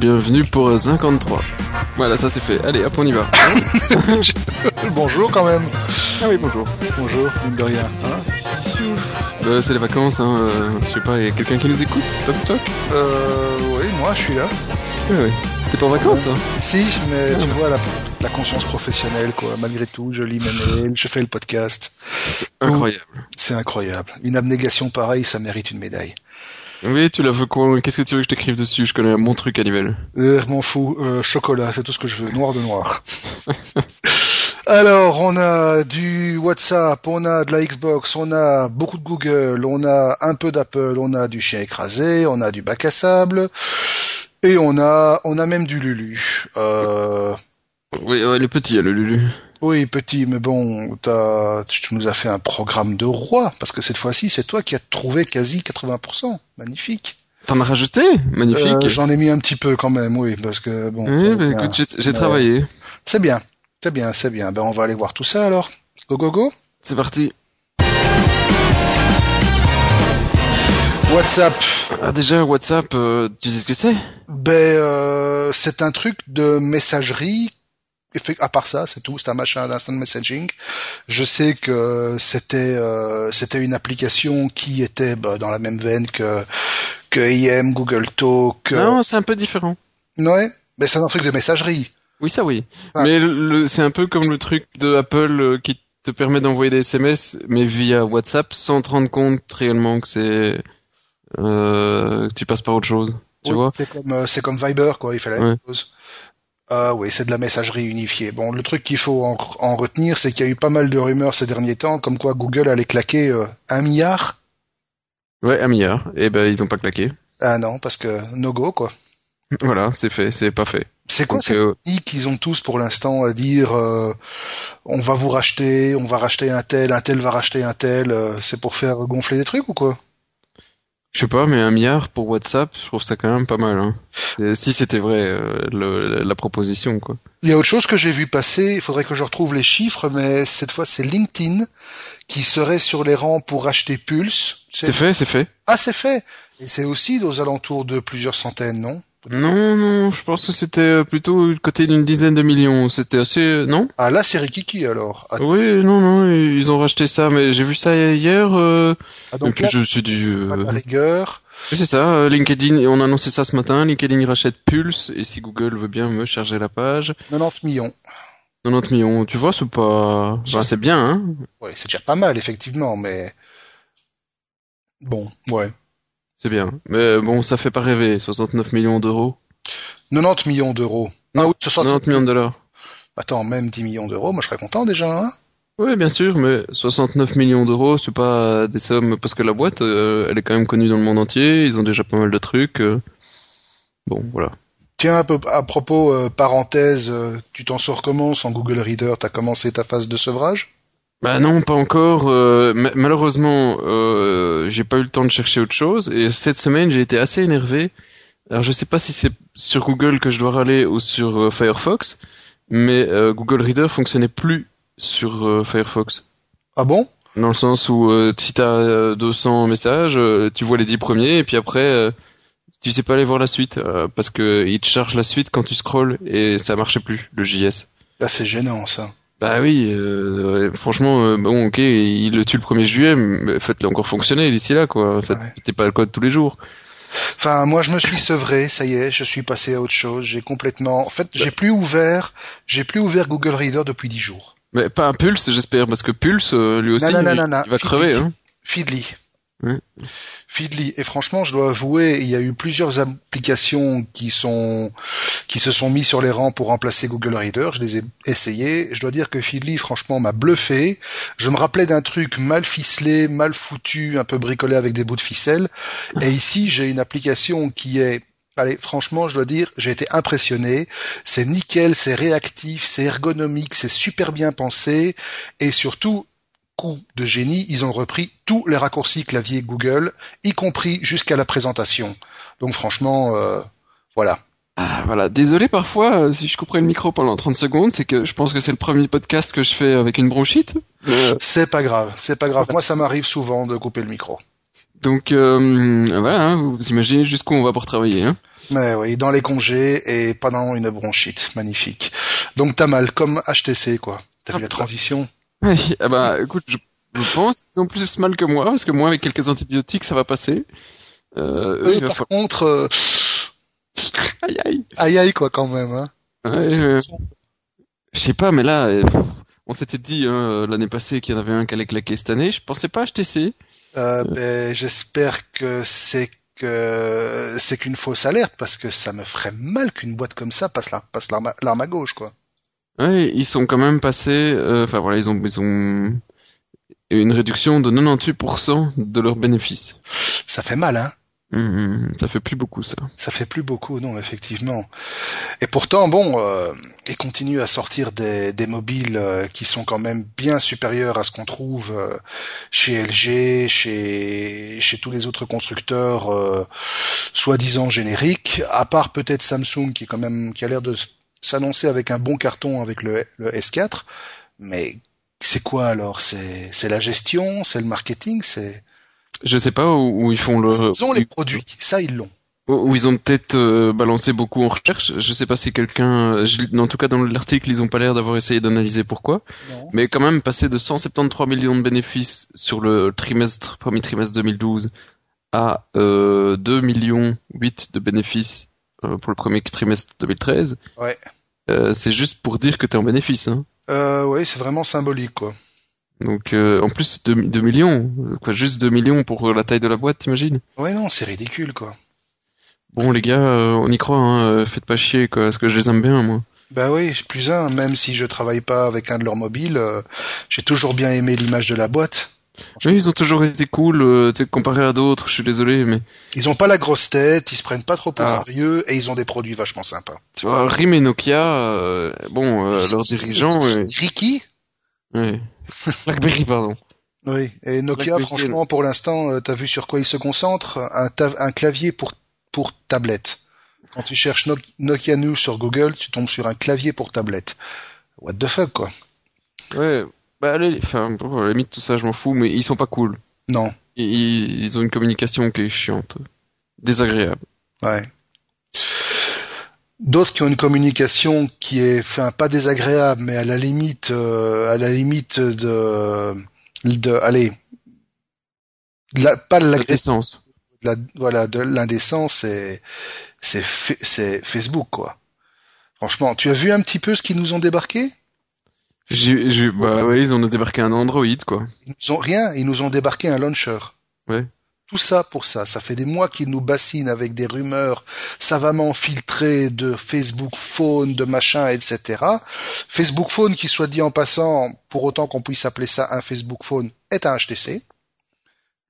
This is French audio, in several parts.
bienvenue pour 53. Voilà, ça c'est fait. Allez, hop, on y va. bonjour quand même. Ah oui, bonjour. Bonjour, mine de rien. Hein euh, c'est les vacances, hein. Euh, je sais pas, il y a quelqu'un qui nous écoute Toc toc Euh, oui, moi je suis là. Oui, oui. T'es pas en vacances, toi? Si, mais tu vois, la, la, conscience professionnelle, quoi. Malgré tout, je lis mes mails, je fais le podcast. C'est incroyable. C'est incroyable. Une abnégation pareille, ça mérite une médaille. Oui, tu la veux quoi Qu'est-ce que tu veux que je t'écrive dessus? Je connais mon truc niveau. Euh, m'en fous. Euh, chocolat, c'est tout ce que je veux. Noir de noir. Alors, on a du WhatsApp, on a de la Xbox, on a beaucoup de Google, on a un peu d'Apple, on a du chien écrasé, on a du bac à sable, et on a, on a même du Lulu. Euh... Oui, ouais, le petit, le Lulu. Oui, petit, mais bon, as, tu nous as fait un programme de roi, parce que cette fois-ci, c'est toi qui as trouvé quasi 80%. Magnifique. T'en as rajouté? Magnifique. Euh, j'en ai mis un petit peu quand même, oui, parce que bon. Oui, bah, écoute, j'ai travaillé. C'est bien, c'est bien, c'est bien. Ben, on va aller voir tout ça alors. Go, go, go. C'est parti. WhatsApp. Ah déjà WhatsApp, euh, tu sais ce que c'est? Ben euh, c'est un truc de messagerie à part ça, c'est tout, c'est un machin d'instant messaging. Je sais que c'était euh, c'était une application qui était bah, dans la même veine que que IM, Google Talk. Non, c'est un peu différent. Ouais, mais c'est un truc de messagerie. Oui, ça oui. Ah. Mais c'est un peu comme le truc de Apple euh, qui te permet d'envoyer des SMS, mais via WhatsApp, sans te rendre compte réellement que c'est euh, que tu passes par autre chose. Tu vois? C'est comme c'est comme Viber quoi. Il fait la même chose. Ah oui, c'est de la messagerie unifiée. Bon, le truc qu'il faut en, retenir, c'est qu'il y a eu pas mal de rumeurs ces derniers temps, comme quoi Google allait claquer euh, un milliard. Ouais, un milliard. Et eh ben, ils ont pas claqué. Ah non, parce que no go, quoi. Voilà, c'est fait, c'est pas fait. C'est quoi cette euh... qu'ils ont tous pour l'instant à dire euh, on va vous racheter, on va racheter un tel, un tel va racheter un tel, euh, c'est pour faire gonfler des trucs ou quoi? Je sais pas, mais un milliard pour WhatsApp, je trouve ça quand même pas mal. Hein. Si c'était vrai euh, la proposition, quoi. Il y a autre chose que j'ai vu passer. Il faudrait que je retrouve les chiffres, mais cette fois c'est LinkedIn qui serait sur les rangs pour acheter Pulse. C'est fait, c'est fait. Ah, c'est fait. Et c'est aussi aux alentours de plusieurs centaines, non? Non, non, je pense que c'était euh, plutôt côté d'une dizaine de millions. C'était assez, euh, non? Ah là, c'est Rikiki alors. Ah. Oui, non, non, ils ont racheté ça, mais j'ai vu ça hier. Euh... Ah, donc, je suis du. Euh... rigueur. c'est ça. LinkedIn, on a annoncé ça ce matin. LinkedIn rachète Pulse, et si Google veut bien me charger la page. 90 millions. 90 millions, tu vois, c'est pas, c'est bien, hein. Ouais, c'est déjà pas mal, effectivement, mais bon, ouais. C'est bien. Mais bon, ça fait pas rêver. 69 millions d'euros. 90 millions d'euros. Ah oui, 90 millions de dollars. Attends, même 10 millions d'euros, moi je serais content déjà, hein Oui, bien sûr, mais 69 millions d'euros, c'est pas des sommes parce que la boîte, euh, elle est quand même connue dans le monde entier. Ils ont déjà pas mal de trucs. Euh. Bon, voilà. Tiens, à, peu, à propos, euh, parenthèse, tu t'en sors comment sans Google Reader? T'as commencé ta phase de sevrage? Bah non, pas encore. Euh, malheureusement, euh, j'ai pas eu le temps de chercher autre chose. Et cette semaine, j'ai été assez énervé. Alors je sais pas si c'est sur Google que je dois râler ou sur euh, Firefox, mais Google Reader fonctionnait plus sur Firefox. Ah bon? Dans le sens où si t'as 200 messages, tu vois les 10 premiers et puis après tu sais pas aller voir la suite parce que il te charge la suite quand tu scrolls et ça marchait plus le JS. Ah c'est gênant ça. Bah oui, euh, franchement, euh, bon, ok, il le tue le 1er juillet, mais faites-le encore fonctionner d'ici là, quoi. En fait, ouais. pas le code tous les jours. Enfin, moi, je me suis sevré, ça y est, je suis passé à autre chose. J'ai complètement, en fait, j'ai bah. plus ouvert, j'ai plus ouvert Google Reader depuis dix jours. Mais pas un Pulse, j'espère, parce que Pulse, euh, lui aussi, il, va crever, hein. Feedly. Feedly. Et franchement, je dois avouer, il y a eu plusieurs applications qui sont qui se sont mis sur les rangs pour remplacer Google Reader. Je les ai essayées. Je dois dire que Feedly, franchement, m'a bluffé. Je me rappelais d'un truc mal ficelé, mal foutu, un peu bricolé avec des bouts de ficelle. Et ici, j'ai une application qui est Allez, franchement, je dois dire, j'ai été impressionné. C'est nickel, c'est réactif, c'est ergonomique, c'est super bien pensé, et surtout, de génie, ils ont repris tous les raccourcis clavier Google, y compris jusqu'à la présentation. Donc franchement, euh, voilà. Ah, voilà, désolé parfois euh, si je couperais le micro pendant 30 secondes, c'est que je pense que c'est le premier podcast que je fais avec une bronchite. C'est pas grave, c'est pas grave. Moi, ça m'arrive souvent de couper le micro. Donc euh, voilà, hein, vous imaginez jusqu'où on va pour travailler. Hein. Mais oui, dans les congés et pendant une bronchite, magnifique. Donc t'as mal, comme HTC quoi. T'as vu la transition? Oui, ah bah écoute, je, pense qu'ils ont plus mal que moi, parce que moi avec quelques antibiotiques ça va passer. Euh, oui, par contre, euh... aïe aïe, aïe aïe quoi quand même. Hein. je sais pas, mais là, euh, on s'était dit hein, l'année passée qu'il y en avait un qui allait claquer cette année. Je pensais pas HTC. Euh, ben, j'espère que c'est que c'est qu'une fausse alerte parce que ça me ferait mal qu'une boîte comme ça passe passe l'arme à gauche quoi. Ouais, ils sont quand même passés. Euh, enfin voilà, ils ont ils ont une réduction de 98% de leurs bénéfices. Ça fait mal, hein Mmh, ça fait plus beaucoup ça. Ça fait plus beaucoup, non, effectivement. Et pourtant, bon, euh, ils continuent à sortir des, des mobiles euh, qui sont quand même bien supérieurs à ce qu'on trouve euh, chez LG, chez chez tous les autres constructeurs, euh, soi-disant génériques, à part peut-être Samsung qui quand même qui a l'air de s'annoncer avec un bon carton avec le, le S4. Mais c'est quoi alors? C'est la gestion, c'est le marketing, c'est je sais pas où, ils font le. Ils ont les produits, ça ils l'ont. Où ils ont peut-être euh, balancé beaucoup en recherche. Je sais pas si quelqu'un, en tout cas dans l'article, ils ont pas l'air d'avoir essayé d'analyser pourquoi. Mais quand même, passer de 173 millions de bénéfices sur le trimestre, premier trimestre 2012 à euh, 2 millions 8 de bénéfices pour le premier trimestre 2013. Ouais. c'est juste pour dire que t'es en bénéfice. Hein. Euh, ouais, c'est vraiment symbolique quoi. Donc euh, en plus 2, millions, quoi, juste 2 millions pour la taille de la boîte, t'imagines? Ouais non, c'est ridicule quoi. Bon les gars, euh, on y croit, hein, euh, faites pas chier quoi, parce que je les aime bien moi. Bah oui, plus un, même si je travaille pas avec un de leurs mobiles, j'ai toujours bien aimé l'image de la boîte. Oui, ils ont toujours été cool, euh, comparé à d'autres, je suis désolé, mais... Ils ont pas la grosse tête, ils se prennent pas trop au ah. sérieux, et ils ont des produits vachement sympas. Tu vois, RIM et Nokia, bon, leurs dirigeants... Ricky Oui. BlackBerry, pardon. Oui, et Nokia, franchement, pour l'instant, euh, t'as vu sur quoi il se concentre un, un clavier pour, pour tablette. Quand tu cherches Nokia News sur Google, tu tombes sur un clavier pour tablette. What the fuck, quoi. Ouais, bah allez, enfin, à la limite, tout ça, je m'en fous, mais ils sont pas cool. Non. Ils, ils ont une communication qui est chiante. Désagréable. Ouais. D'autres qui ont une communication qui est, enfin, pas désagréable, mais à la limite, euh, à la limite de, de, allez, la, pas de la, voilà, de l'indécence, c'est, c'est, c'est Facebook, quoi. Franchement, tu as vu un petit peu ce qu'ils nous ont débarqué? J'ai, bah ouais, ils ont débarqué un Android, quoi. Ils ont rien, ils nous ont débarqué un launcher. Ouais. Tout ça pour ça. Ça fait des mois qu'ils nous bassinent avec des rumeurs savamment filtrées de Facebook Phone, de machin, etc. Facebook Phone, qui soit dit en passant, pour autant qu'on puisse appeler ça un Facebook Phone, est un HTC.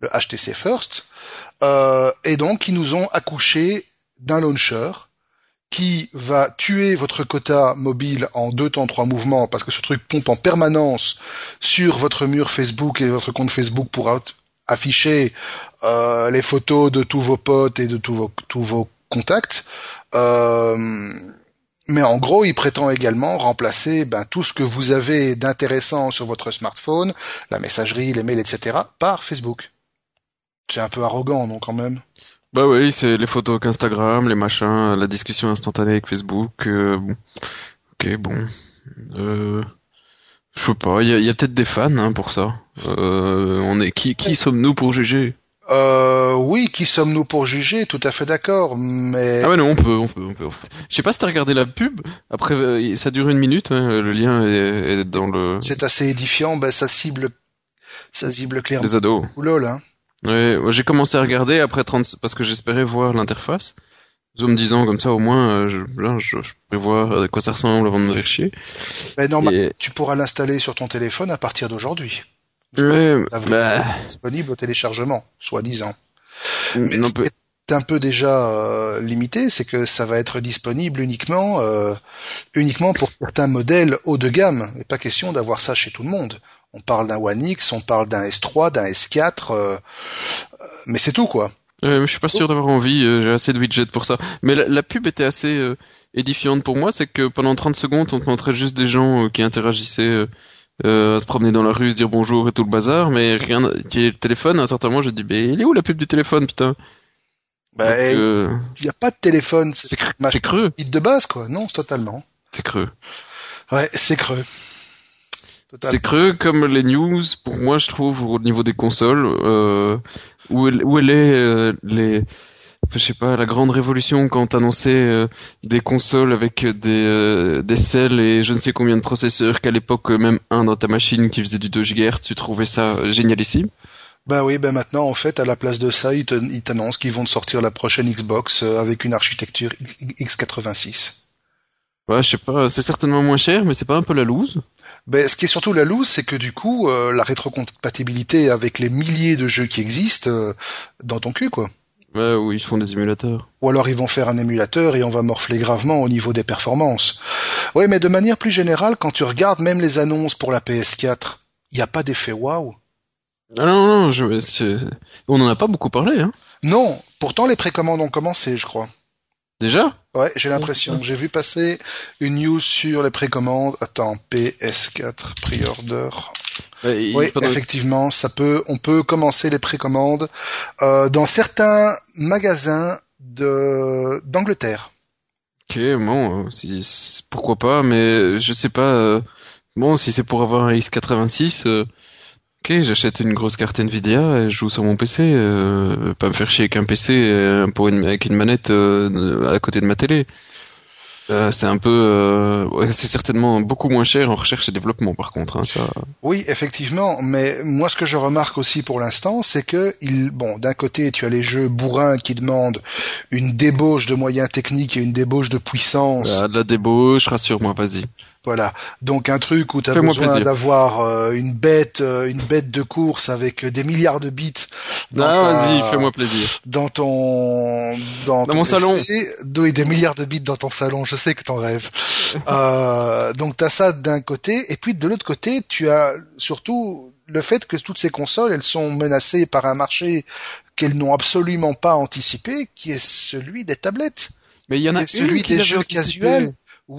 Le HTC First. Euh, et donc, ils nous ont accouché d'un launcher qui va tuer votre quota mobile en deux temps trois mouvements parce que ce truc pompe en permanence sur votre mur Facebook et votre compte Facebook pour afficher euh, les photos de tous vos potes et de tous vos, tous vos contacts. Euh, mais en gros, il prétend également remplacer ben, tout ce que vous avez d'intéressant sur votre smartphone, la messagerie, les mails, etc., par Facebook. C'est un peu arrogant, non, quand même? Bah oui, c'est les photos qu'Instagram, les machins, la discussion instantanée avec Facebook. Euh, ok, bon. Euh, je sais pas, il y a, peut-être des fans hein, pour ça. Euh, on est qui, qui sommes-nous pour juger? Euh, oui, qui sommes-nous pour juger? Tout à fait d'accord, mais... Ah ouais, non, on peut, on peut, on peut. Je sais pas si t'as regardé la pub. Après, euh, ça dure une minute. Hein, le lien est, dans le... C'est assez édifiant. Ben, ça cible, ça cible clairement. Les ados. Ou lol, hein. Ouais, j'ai commencé à regarder après 30... Parce que j'espérais voir l'interface. En me disant comme ça au moins euh, je, je, je pourrais voir à quoi ça ressemble avant de me faire chier. Mais normalement, tu pourras l'installer sur ton téléphone à partir d'aujourd'hui. Ouais, bah... disponible au téléchargement, soi-disant. Mais ce qui est un peu déjà euh, limité, c'est que ça va être disponible uniquement euh, uniquement pour certains modèles haut de gamme. Il pas question d'avoir ça chez tout le monde. On parle d'un One X, on parle d'un S3, d'un S4, mais c'est tout quoi. Euh, je suis pas sûr d'avoir envie, euh, j'ai assez de widgets pour ça. Mais la, pub était assez euh, édifiante pour moi, c'est que pendant 30 secondes, on te montrait juste des gens euh, qui interagissaient euh, à se promener dans la rue, se dire bonjour et tout le bazar, mais rien, qui est le téléphone, à un certain moment, je dis, mais il est où la pub du téléphone, putain? Bah, il euh, n'y a pas de téléphone. c'est cr- c'est creux, de base, quoi. Non, totalement. c'est creux. Ouais, c'est creux. C'est creux comme les news, pour moi, je trouve, au niveau des consoles, euh, où, elle, où elle est, euh, les, je sais pas, la grande révolution quand t'annonçais euh, des consoles avec des, euh, des selles et je ne sais combien de processeurs, qu'à l'époque, même un dans ta machine qui faisait du 2 GHz, tu trouvais ça génialissime? Bah oui, ben maintenant, en fait, à la place de ça, ils t'annoncent qu'ils vont te sortir la prochaine Xbox euh, avec une architecture X86. Ouais, je sais pas, c'est certainement moins cher, mais c'est pas un peu la loose? Ben, ce qui est surtout la loose, c'est que du coup, euh, la rétrocompatibilité avec les milliers de jeux qui existent euh, dans ton cul, quoi. Ouais, où ils font des émulateurs. Ou alors ils vont faire un émulateur et on va morfler gravement au niveau des performances. Ouais, mais de manière plus générale, quand tu regardes même les annonces pour la PS4, il n'y a pas d'effet waouh. Ah non, non, je, je- on en a pas beaucoup parlé, hein. Non, pourtant les précommandes ont commencé, je crois. Déjà? Ouais, j'ai l'impression. J'ai vu passer une news sur les précommandes. Attends, PS4 pre-order. Ouais, il- Oui, effectivement, ça peut, on peut commencer les précommandes euh, dans certains magasins de d'Angleterre. Ok, bon, euh, si- pourquoi pas, mais je sais pas. euh, bon, si c'est pour avoir un X86, euh, ok, j'achète une grosse carte Nvidia et je joue sur mon PC. Euh, pas me faire chier avec un PC euh, pour une, avec une manette euh, à côté de ma télé. Euh, c'est un peu, euh, ouais, c'est certainement beaucoup moins cher en recherche et développement, par contre. Hein, ça. Oui, effectivement, mais moi ce que je remarque aussi pour l'instant, c'est que il, bon, d'un côté tu as les jeux bourrins qui demandent une débauche de moyens techniques et une débauche de puissance. Ah, de la débauche, rassure-moi, vas-y. Voilà. Donc un truc où tu as besoin d'avoir euh, une bête, euh, une bête de course avec des milliards de bits dans, Ah, vas-y, fais-moi plaisir. dans ton dans, ton mon PC. salon. Oui, des milliards de bits dans ton salon. Je sais que t'en rêves. euh, donc t'as ça d'un côté, et puis de l'autre côté, tu as surtout le fait que toutes ces consoles, elles sont menacées par un marché qu'elles n'ont absolument pas anticipé, qui est celui des tablettes, Mais il y en a et celui une qui des jeux anticipé. casuels.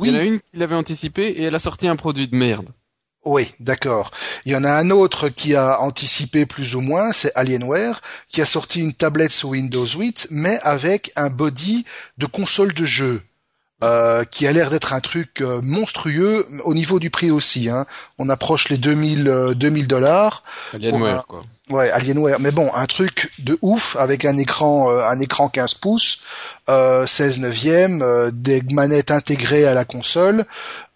Il y en a Oui, une qui l'avait anticipé et elle a sorti un produit de merde. Oui, d'accord. Il y en a un autre qui a anticipé plus ou moins, c'est Alienware, qui a sorti une tablette sous Windows 8, mais avec un body de console de jeu. euh, qui a l'air d'être un truc euh, monstrueux au niveau du prix aussi. Hein. On approche les 2000 euh, 2000 dollars. Alienware, quoi. Ouais, Alienware. Mais bon, un truc de ouf avec un écran, euh, un écran 15 pouces, euh, 16 neuvième, euh, des manettes intégrées à la console,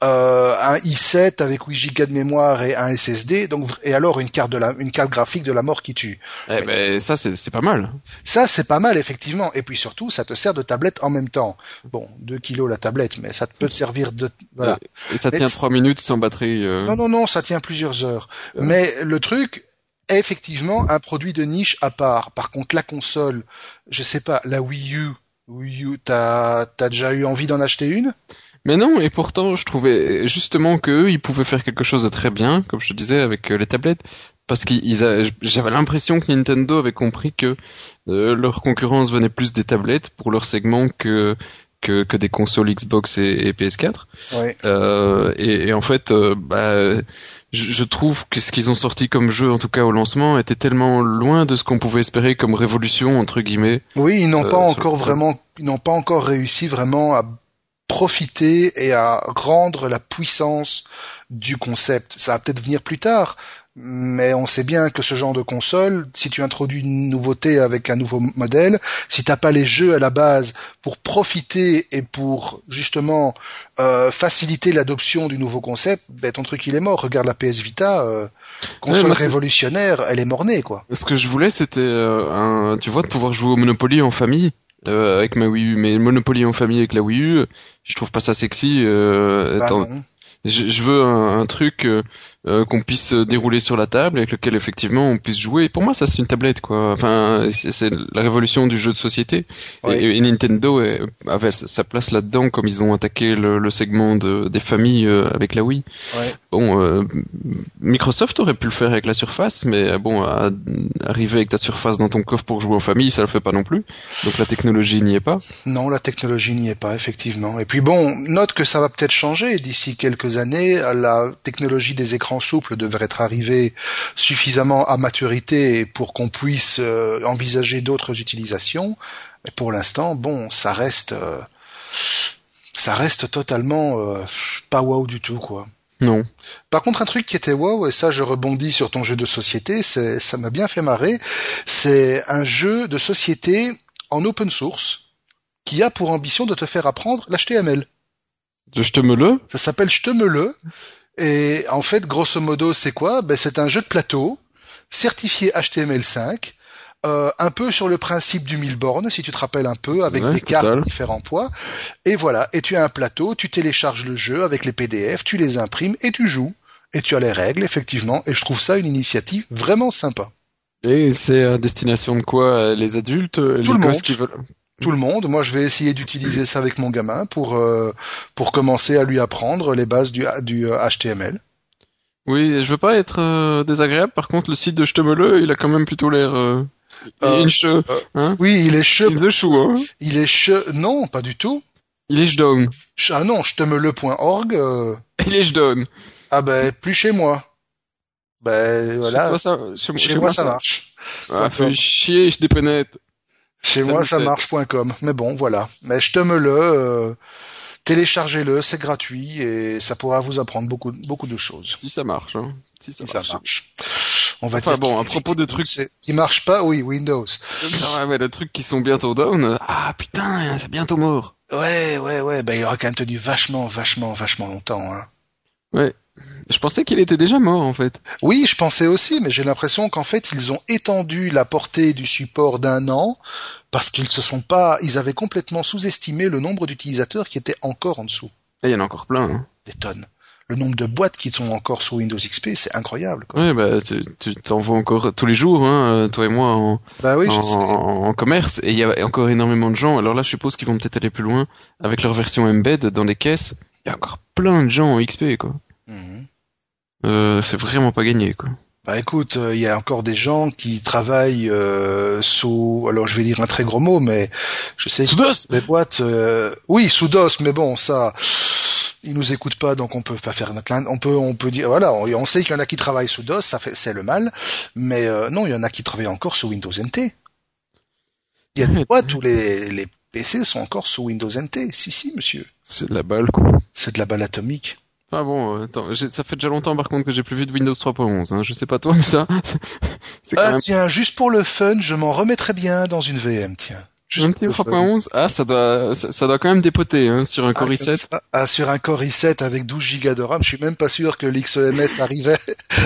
euh, un i7 avec 8 Go de mémoire et un SSD. Donc et alors une carte de la, une carte graphique de la mort qui tue. Eh ben, ça, c'est pas mal. Ça, c'est pas mal effectivement. Et puis surtout, ça te sert de tablette en même temps. Bon, 2 kilos la tablette, mais ça peut te servir de voilà. Et ça Mais tient c'est- trois minutes sans batterie. Non, non, non, ça tient plusieurs heures. Mais le truc effectivement un produit de niche à part. Par contre, la console, je sais pas, la Wii U, Wii U, t'as t'as déjà eu envie d'en acheter une? Mais non, et pourtant, je trouvais justement qu'eux, ils pouvaient faire quelque chose de très bien, comme je te disais, avec euh, les tablettes. Parce qu'ils, j'avais l'impression que Nintendo avait compris que euh, leur concurrence venait plus des tablettes pour leur segment que que, que des consoles Xbox et, et PS4. Ouais. Euh, et, et en fait, euh, bah, je, trouve que ce qu'ils ont sorti comme jeu, en tout cas au lancement, était tellement loin de ce qu'on pouvait espérer comme révolution entre guillemets. Oui, ils n'ont Euh, pas encore vraiment, ils n'ont pas encore réussi vraiment à profiter et à rendre la puissance du concept. Ça va peut-être venir plus tard, mais on sait bien que ce genre de console, si tu introduis une nouveauté avec un nouveau modèle, si t'as pas les jeux à la base pour profiter et pour justement euh, faciliter l'adoption du nouveau concept, ben ton truc il est mort. Regarde la PS Vita, euh, console révolutionnaire, elle est mornée quoi. Ce que je voulais, c'était euh, un, tu vois, de pouvoir jouer au Monopoly en famille euh, avec ma Wii U. Mais Monopoly en famille avec la Wii U, je trouve pas ça sexy. Euh, Bah je, je veux un, un truc euh, euh, qu'on puisse dérouler sur la table, avec lequel effectivement on puisse jouer. Pour moi, ça c'est une tablette, quoi. Enfin, c'est la révolution du jeu de société. Et- Ouais. Et, Nintendo est- avait sa place là-dedans, comme ils ont attaqué le, le segment de, des familles euh, avec la Wii. Ouais. Bon, euh, Microsoft aurait pu le faire avec la Surface, mais euh, bon, à- arriver avec ta Surface dans ton coffre pour jouer en famille, ça le fait pas non plus. Donc la technologie n'y est pas. Non, la technologie n'y est pas, effectivement. Et puis bon, note que ça va peut-être changer d'ici quelques années. La technologie des écrans souple devrait être arrivé suffisamment à maturité pour qu'on puisse euh, envisager d'autres utilisations. Mais pour l'instant, bon, ça reste, euh, ça reste totalement euh, pas wow du tout, quoi. Non. Par contre, un truc qui était wow, et ça je rebondis sur ton jeu de société, ça m'a bien fait marrer, c'est un jeu de société en open source qui a pour ambition de te faire apprendre l'HTML. Je te me le Ça s'appelle Je te me le. Et en fait, grosso modo, c'est quoi? Ben, C'est un jeu de plateau certifié HTML5, euh, un peu sur le principe du mille bornes, si tu te rappelles un peu, avec Ouais, des total. cartes de différents poids. Et voilà, et tu as un plateau, tu télécharges le jeu avec les PDF, tu les imprimes et tu joues. Et tu as les règles, effectivement, et je trouve ça une initiative vraiment sympa. Et c'est à destination de quoi euh, Les adultes euh, Les le monde. qui veulent Tout le monde, moi je vais essayer d'utiliser ça avec mon gamin pour euh, pour commencer à lui apprendre les bases du, du euh, HTML. Oui, je veux pas être euh, désagréable, par contre le site de Je te me le, il a quand même plutôt l'air... Euh... Euh, che- hein Oui, il est che, Il est chou, hein il est che, non, pas du tout. Il est. Ch- Ah non, je te me le.org. euh, Il est down. Ah ben plus chez moi. Ben voilà, Chez toi, ça, chez, chez moi ça marche. Ah, fais chier, je dépénètre. Chez Ça moi ça marche.com. Mais bon, voilà. Mais je te me le, euh, téléchargez-le, c'est gratuit et ça pourra vous apprendre beaucoup beaucoup de choses. Si ça marche, hein. Si ça Si marche. ça marche. On va Enfin, dire bon, à propos de trucs- qui marchent pas, oui, Windows. Ah ouais, ouais, le truc qui sont bientôt down. Ah putain, c'est bientôt mort. Ouais, ouais, ouais. Ben il aura quand même tenu vachement, vachement, vachement longtemps. Hein. Je pensais qu'il était déjà mort en fait. Oui, je pensais aussi, mais j'ai l'impression qu'en fait, ils ont étendu la portée du support d'un an parce qu'ils se sont pas, ils avaient complètement sous-estimé le nombre d'utilisateurs qui étaient encore en dessous. Et il y en a encore plein. Hein. Des tonnes. Le nombre de boîtes qui sont encore sous Windows XP, c'est incroyable. Quoi. Ouais, bah tu t'en vois encore tous les jours, hein, euh, toi et moi en, Bah oui, je en, sais. en commerce. Et il y a encore énormément de gens. Alors là, je suppose qu'ils vont peut-être aller plus loin avec leur version embed dans les caisses. Il y a encore plein de gens en XP quoi. Mhm. Euh, c'est vraiment pas gagné quoi. Bah écoute, euh, il y a encore des gens qui travaillent euh, sous, alors je vais dire un très gros mot, mais je sais que Soudos des boîtes, euh, oui, sous DOS, mais bon, ça, ils nous écoutent pas, donc on peut pas faire notre clin- On peut, on peut dire, voilà, on, on sait qu'il y en a qui travaillent sous DOS, ça fait, c'est le mal, mais euh, non, il y en a qui travaillent encore sous Windows NT. Il y a des boîtes où les, les PC sont encore sous Windows NT. Si, si, monsieur, C'est de la balle quoi. c'est de la balle atomique. Ah bon, attends, j'ai- ça fait déjà longtemps par contre que j'ai plus vu de Windows 3.11. Hein. Je sais pas toi, mais ça, quand Ah même tiens, juste pour le fun, je m'en remettrais bien dans une VM, tiens. Juste un petit le fun. 3.11. Ah, ça doit, ça, ça doit quand même dépoter hein, sur un Core Ah, i7. comme ça. Ah, sur un Core i7 avec 12 Go de RAM, je suis même pas sûr que l'XEMS arrivait,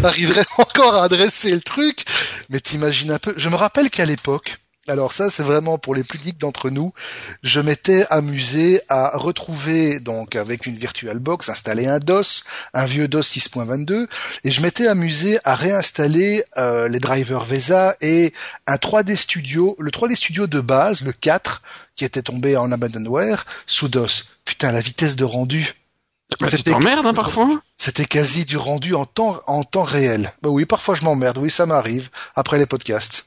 arriverait encore à adresser le truc. Mais t'imagines un peu. Je me rappelle qu'à l'époque, alors ça c'est vraiment pour les plus geeks d'entre nous, je m'étais amusé à retrouver donc avec une VirtualBox, installer un DOS, un vieux DOS 6.22, et je m'étais amusé à réinstaller euh, les drivers VESA et un 3D Studio, le 3D Studio de base, le 4, qui était tombé en abandonware sous DOS. Putain, la vitesse de rendu, Bah, C'était- t'emmerdes hein, parfois. c'était quasi du rendu en temps en temps réel. Bah oui, parfois je m'emmerde, oui, ça m'arrive après les podcasts.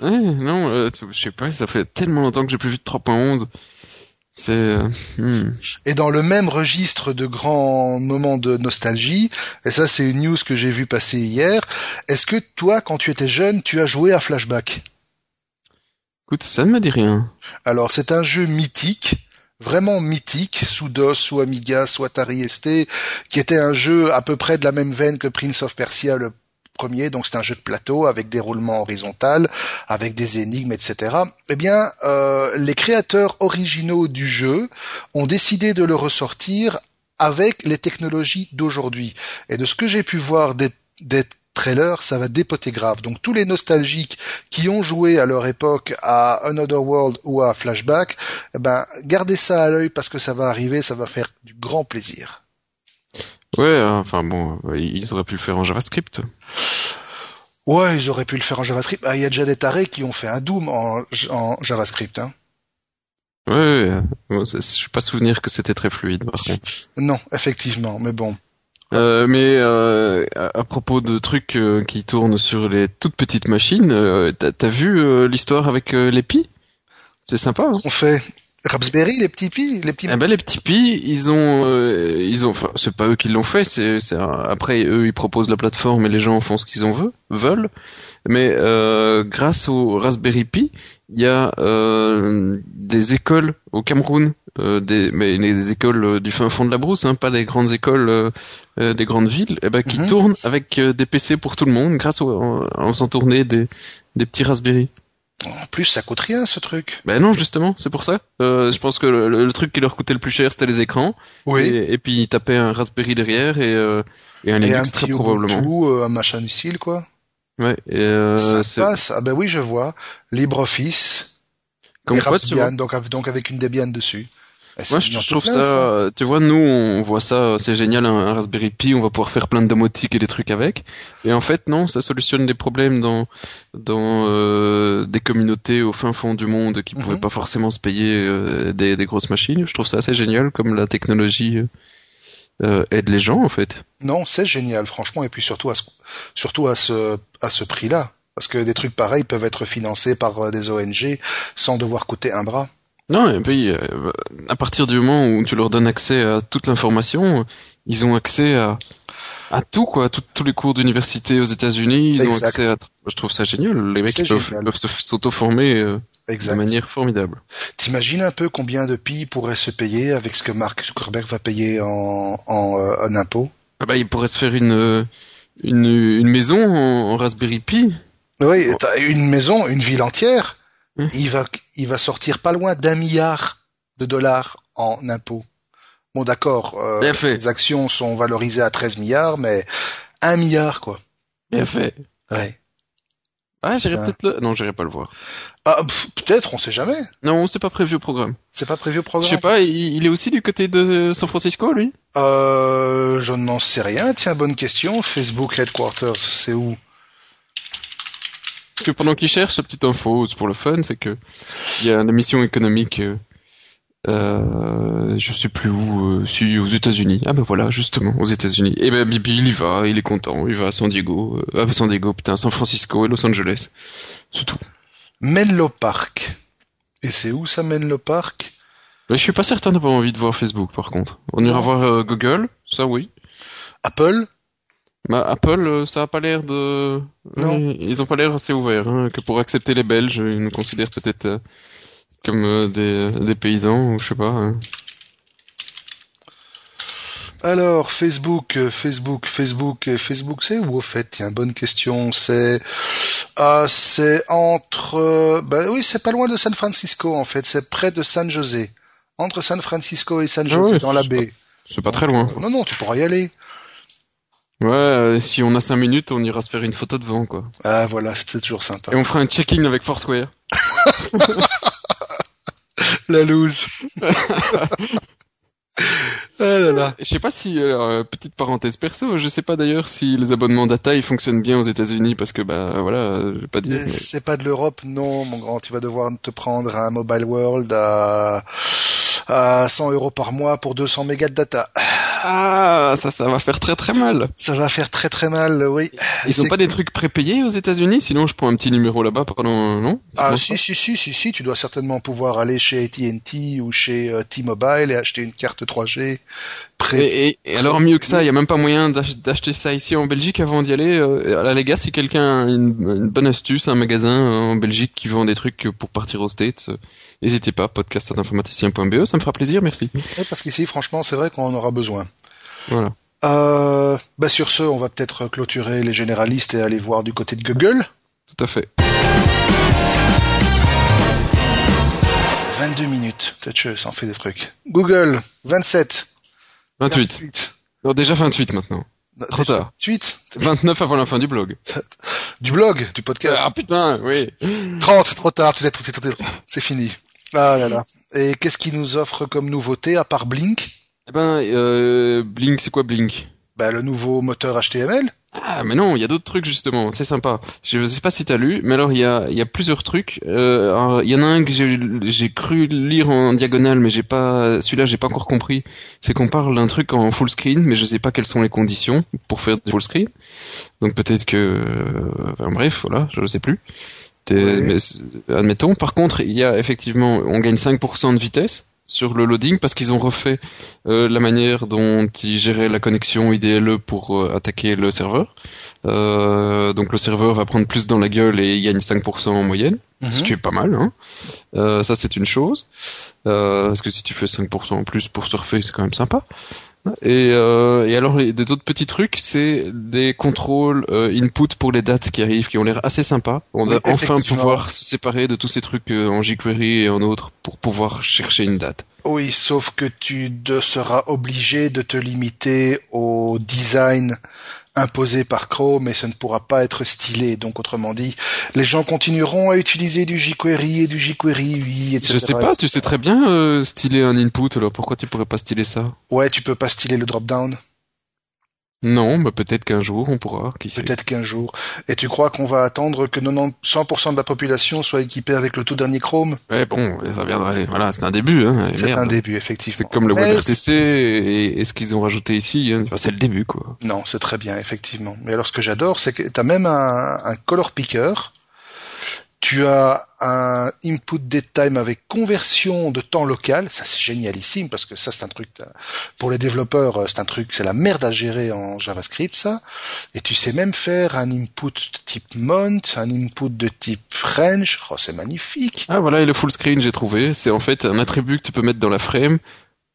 Ouais, non, euh, je sais pas, ça fait tellement longtemps que j'ai plus vu de 3.11. C'est, euh, hmm. Et dans le même registre de grands moments de nostalgie, et ça c'est une news que j'ai vu passer hier, est-ce que toi, quand tu étais jeune, tu as joué à Flashback? Écoute, ça ne me dit rien. Alors c'est un jeu mythique, vraiment mythique, sous DOS, sous Amiga, sous Atari ST, qui était un jeu à peu près de la même veine que Prince of Persia le premier, donc c'est un jeu de plateau avec des roulements horizontal, avec des énigmes, etc. Eh bien, euh, les créateurs originaux du jeu ont décidé de le ressortir avec les technologies d'aujourd'hui. Et de ce que j'ai pu voir des, des trailers, ça va dépoter grave. Donc tous les nostalgiques qui ont joué à leur époque à Another World ou à Flashback, eh ben gardez ça à l'œil parce que ça va arriver, ça va faire du grand plaisir. Ouais, euh, enfin bon, euh, ils auraient pu le faire en JavaScript. Ouais, ils auraient pu le faire en JavaScript. Ah, Il y a déjà des tarés qui ont fait un Doom en, en JavaScript. Hein. Ouais, je suis pas souvenir que c'était très fluide par contre. Non, effectivement, mais bon. Euh, mais euh, à, à propos de trucs euh, qui tournent sur les toutes petites machines, euh, t'as vu l'histoire avec l'épi C'est sympa. Hein On fait Raspberry, les petits Pi, les petits. Eh ben les petits Pi, ils ont, euh, ils ont, enfin c'est pas eux qui l'ont fait, c'est, c'est après eux ils proposent la plateforme et les gens font ce qu'ils en veulent, veulent. Mais euh, grâce au Raspberry Pi, il y a euh, des écoles au Cameroun, euh, des, mais des écoles euh, du fin fond de la brousse, hein, pas des grandes écoles euh, des grandes villes, eh ben qui Mhm. tournent avec des PC pour tout le monde grâce au, en, en faisant tourner des des petits Raspberry. En plus, ça coûte rien ce truc. Ben non, justement, c'est pour ça. Euh, je pense que le, le truc qui leur coûtait le plus cher, c'était les écrans. Et, et puis ils tapaient un Raspberry derrière et, euh, et un Et un Linux très petit probablement. Euh, un machin utile, quoi. Ouais. Et euh, ça passe. Ah ben oui, je vois. LibreOffice. comme et quoi. Raspbian, donc avec une Debian dessus. Moi, je, trouve plein, ça, euh, tu vois, nous, on voit ça, c'est génial, un, un Raspberry Pi, on va pouvoir faire plein de domotiques et des trucs avec. Et en fait, non, ça solutionne des problèmes dans dans euh, des communautés au fin fond du monde qui pouvaient Mhm. pas forcément se payer euh, des, des grosses machines. Je trouve ça assez génial, comme la technologie euh, aide les gens, en fait. Non, c'est génial, franchement, et puis surtout à ce, surtout à ce, à ce prix-là. Parce que des trucs pareils peuvent être financés par des ONG sans devoir coûter un bras. Non, et puis euh, à partir du moment où tu leur donnes accès à toute l'information, ils ont accès à à tout quoi, Tout- tous les cours d'université aux États-Unis, ils ont accès à. Je trouve ça génial. Les mecs peuvent, peuvent se- s'auto-former euh, de manière formidable. T'imagines un peu combien de pi pourrait se payer avec ce que Mark Zuckerberg va payer en, en, euh, en impôts? Ah bah, ils pourraient se faire une euh, une, une maison en, en Raspberry Pi. Oui, t'as une maison, une ville entière. Hum. Il va, il va sortir pas loin d'un milliard de dollars en impôts. Bon, d'accord, euh, les actions sont valorisées à 13 milliards, mais un milliard, quoi. Bien fait. Ouais. Ah, j'irai Ah. peut-être le. Non, j'irai pas le voir. Ah, peut-être, on sait jamais. Non, c'est pas prévu au programme. C'est pas prévu au Je programme. sais pas. Il, il est aussi du côté de San Francisco, lui? Euh, je n'en sais rien. Tiens, bonne question. Facebook Headquarters, c'est où? Parce que pendant qu'il cherche, la petite info, pour le fun, c'est que il y a une mission économique, euh, euh, je sais plus où, euh, si aux États-Unis. Ah ben voilà, justement, aux États-Unis. Et ben Bibi, il y va, il est content, il va à San Diego, à San Diego, putain, San Francisco et Los Angeles, c'est tout. Menlo Park. Et c'est où ça, Menlo Park? Mais je suis pas certain d'avoir envie de voir Facebook, par contre. On ira voir euh, Google, ça oui. Apple? Bah, Apple, euh, ça a pas l'air de. Non. Oui, Ils ont pas l'air assez ouverts, hein, que pour accepter les Belges, ils nous considèrent peut-être euh, comme euh, des, des paysans, ou je sais pas. hein. Alors, Facebook, euh, Facebook, Facebook, euh, Facebook, c'est où au fait? Tiens, bonne question. C'est, ah, c'est entre, euh, bah oui, c'est pas loin de San Francisco en fait. C'est près de San José, entre San Francisco et San Ah José ouais, dans la baie. C'est pas très loin. Non, non, tu pourras y aller. Ouais, euh, si on a cinq minutes, on ira se faire une photo devant, quoi. Ah voilà, c'est toujours sympa. Et on fera un check-in avec Foursquare. La loose. ah là là. Je sais pas si, alors, euh, petite parenthèse perso, je sais pas d'ailleurs si les abonnements data ils fonctionnent bien aux États-Unis parce que bah voilà, euh, je vais pas dire. Euh, mais- C'est pas de l'Europe, non, mon grand. Tu vas devoir te prendre un Mobile World à, à 100 euros par mois pour 200 mégas de data. Ah, ça, ça va faire très très mal. Ça va faire très très mal, oui. Ils ont c'est pas des trucs prépayés aux États-Unis, sinon je prends un petit numéro là-bas pendant non? Tu Ah si si si si si, tu dois certainement pouvoir aller chez AT&T ou chez euh, T-Mobile et acheter une carte 3G pré. Et, et- et alors mieux que ça, il y a même pas moyen d'ach- d'acheter ça ici en Belgique avant d'y aller. Euh, la les gars, si quelqu'un a une, une bonne astuce, un magasin euh, en Belgique qui vend des trucs pour partir aux States, euh, n'hésitez pas, podcast.informaticien.be, ça me fera plaisir, merci. Ouais, parce qu'ici franchement c'est vrai qu'on en aura besoin. Voilà. Euh, bah sur ce, on va peut-être clôturer les généralistes et aller voir du côté de Google. Tout à fait. 22 minutes, peut-être ça en fait des trucs. Google, 27. 28. 28. Non, déjà 28 maintenant. Trop Déjà tard. 28 29 avant la fin du blog. Du blog, du podcast. Ah putain, oui. 30, trop tard, tu trop, trop, trop, trop. c'est fini. Ah là là. Et qu'est-ce qu'il nous offre comme nouveauté à part Blink? Eh ben, euh, Blink, c'est quoi Blink? Bah le nouveau moteur HTML. Ah mais non, il y a d'autres trucs justement, c'est sympa. Je sais pas si t'as lu, mais alors il y a, il y a plusieurs trucs. Euh, Il y en a un que j'ai j'ai cru lire en diagonale, mais j'ai pas celui-là j'ai pas encore compris. C'est qu'on parle d'un truc en full screen, mais je sais pas quelles sont les conditions pour faire du full screen. Donc peut-être que, euh, enfin, bref, voilà, je ne sais plus. C'était, admettons. Par contre, il y a effectivement, on gagne 5% de vitesse sur le loading parce qu'ils ont refait euh, la manière dont ils géraient la connexion IDLE pour euh, attaquer le serveur. Euh, donc le serveur va prendre plus dans la gueule et il gagne 5% en moyenne, ce Mhm. qui est pas mal. Hein. Euh, ça c'est une chose. Euh, parce que si tu fais 5% en plus pour surfer, c'est quand même sympa. Et, euh, et alors les, des autres petits trucs, c'est des contrôles euh, input pour les dates qui arrivent, qui ont l'air assez sympas. On Oui, va enfin pouvoir se séparer de tous ces trucs euh, en jQuery et en autres pour pouvoir chercher une date. Oui, sauf que tu de- seras obligé de te limiter au design imposé par Chrome et ça ne pourra pas être stylé. Donc, autrement dit, les gens continueront à utiliser du jQuery et du jQuery 8, etc. Je sais pas, tu sais très bien euh, styler un input, alors pourquoi tu pourrais pas styler ça? Ouais, tu peux pas styler le drop-down. Non, bah peut-être qu'un jour on pourra, qui sait. Peut-être qu'un jour. Et tu crois qu'on va attendre que 90 100% de la population soit équipée avec le tout dernier Chrome? Ouais, bon, ça viendra. Voilà, c'est un début, hein. C'est un début, effectivement. C'est comme le Mais WebRTC et, et ce qu'ils ont rajouté ici, hein. Enfin, c'est le début, quoi. Non, c'est très bien, effectivement. Mais alors, ce que j'adore, c'est que tu as même un, un color picker. Tu as un input date time avec conversion de temps local. Ça, c'est génialissime parce que ça, c'est un truc, pour les développeurs, c'est un truc, c'est la merde à gérer en JavaScript, ça. Et tu sais même faire un input de type mount, un input de type range. Oh, c'est magnifique. Ah voilà, et le full screen j'ai trouvé, c'est en fait un attribut que tu peux mettre dans la frame,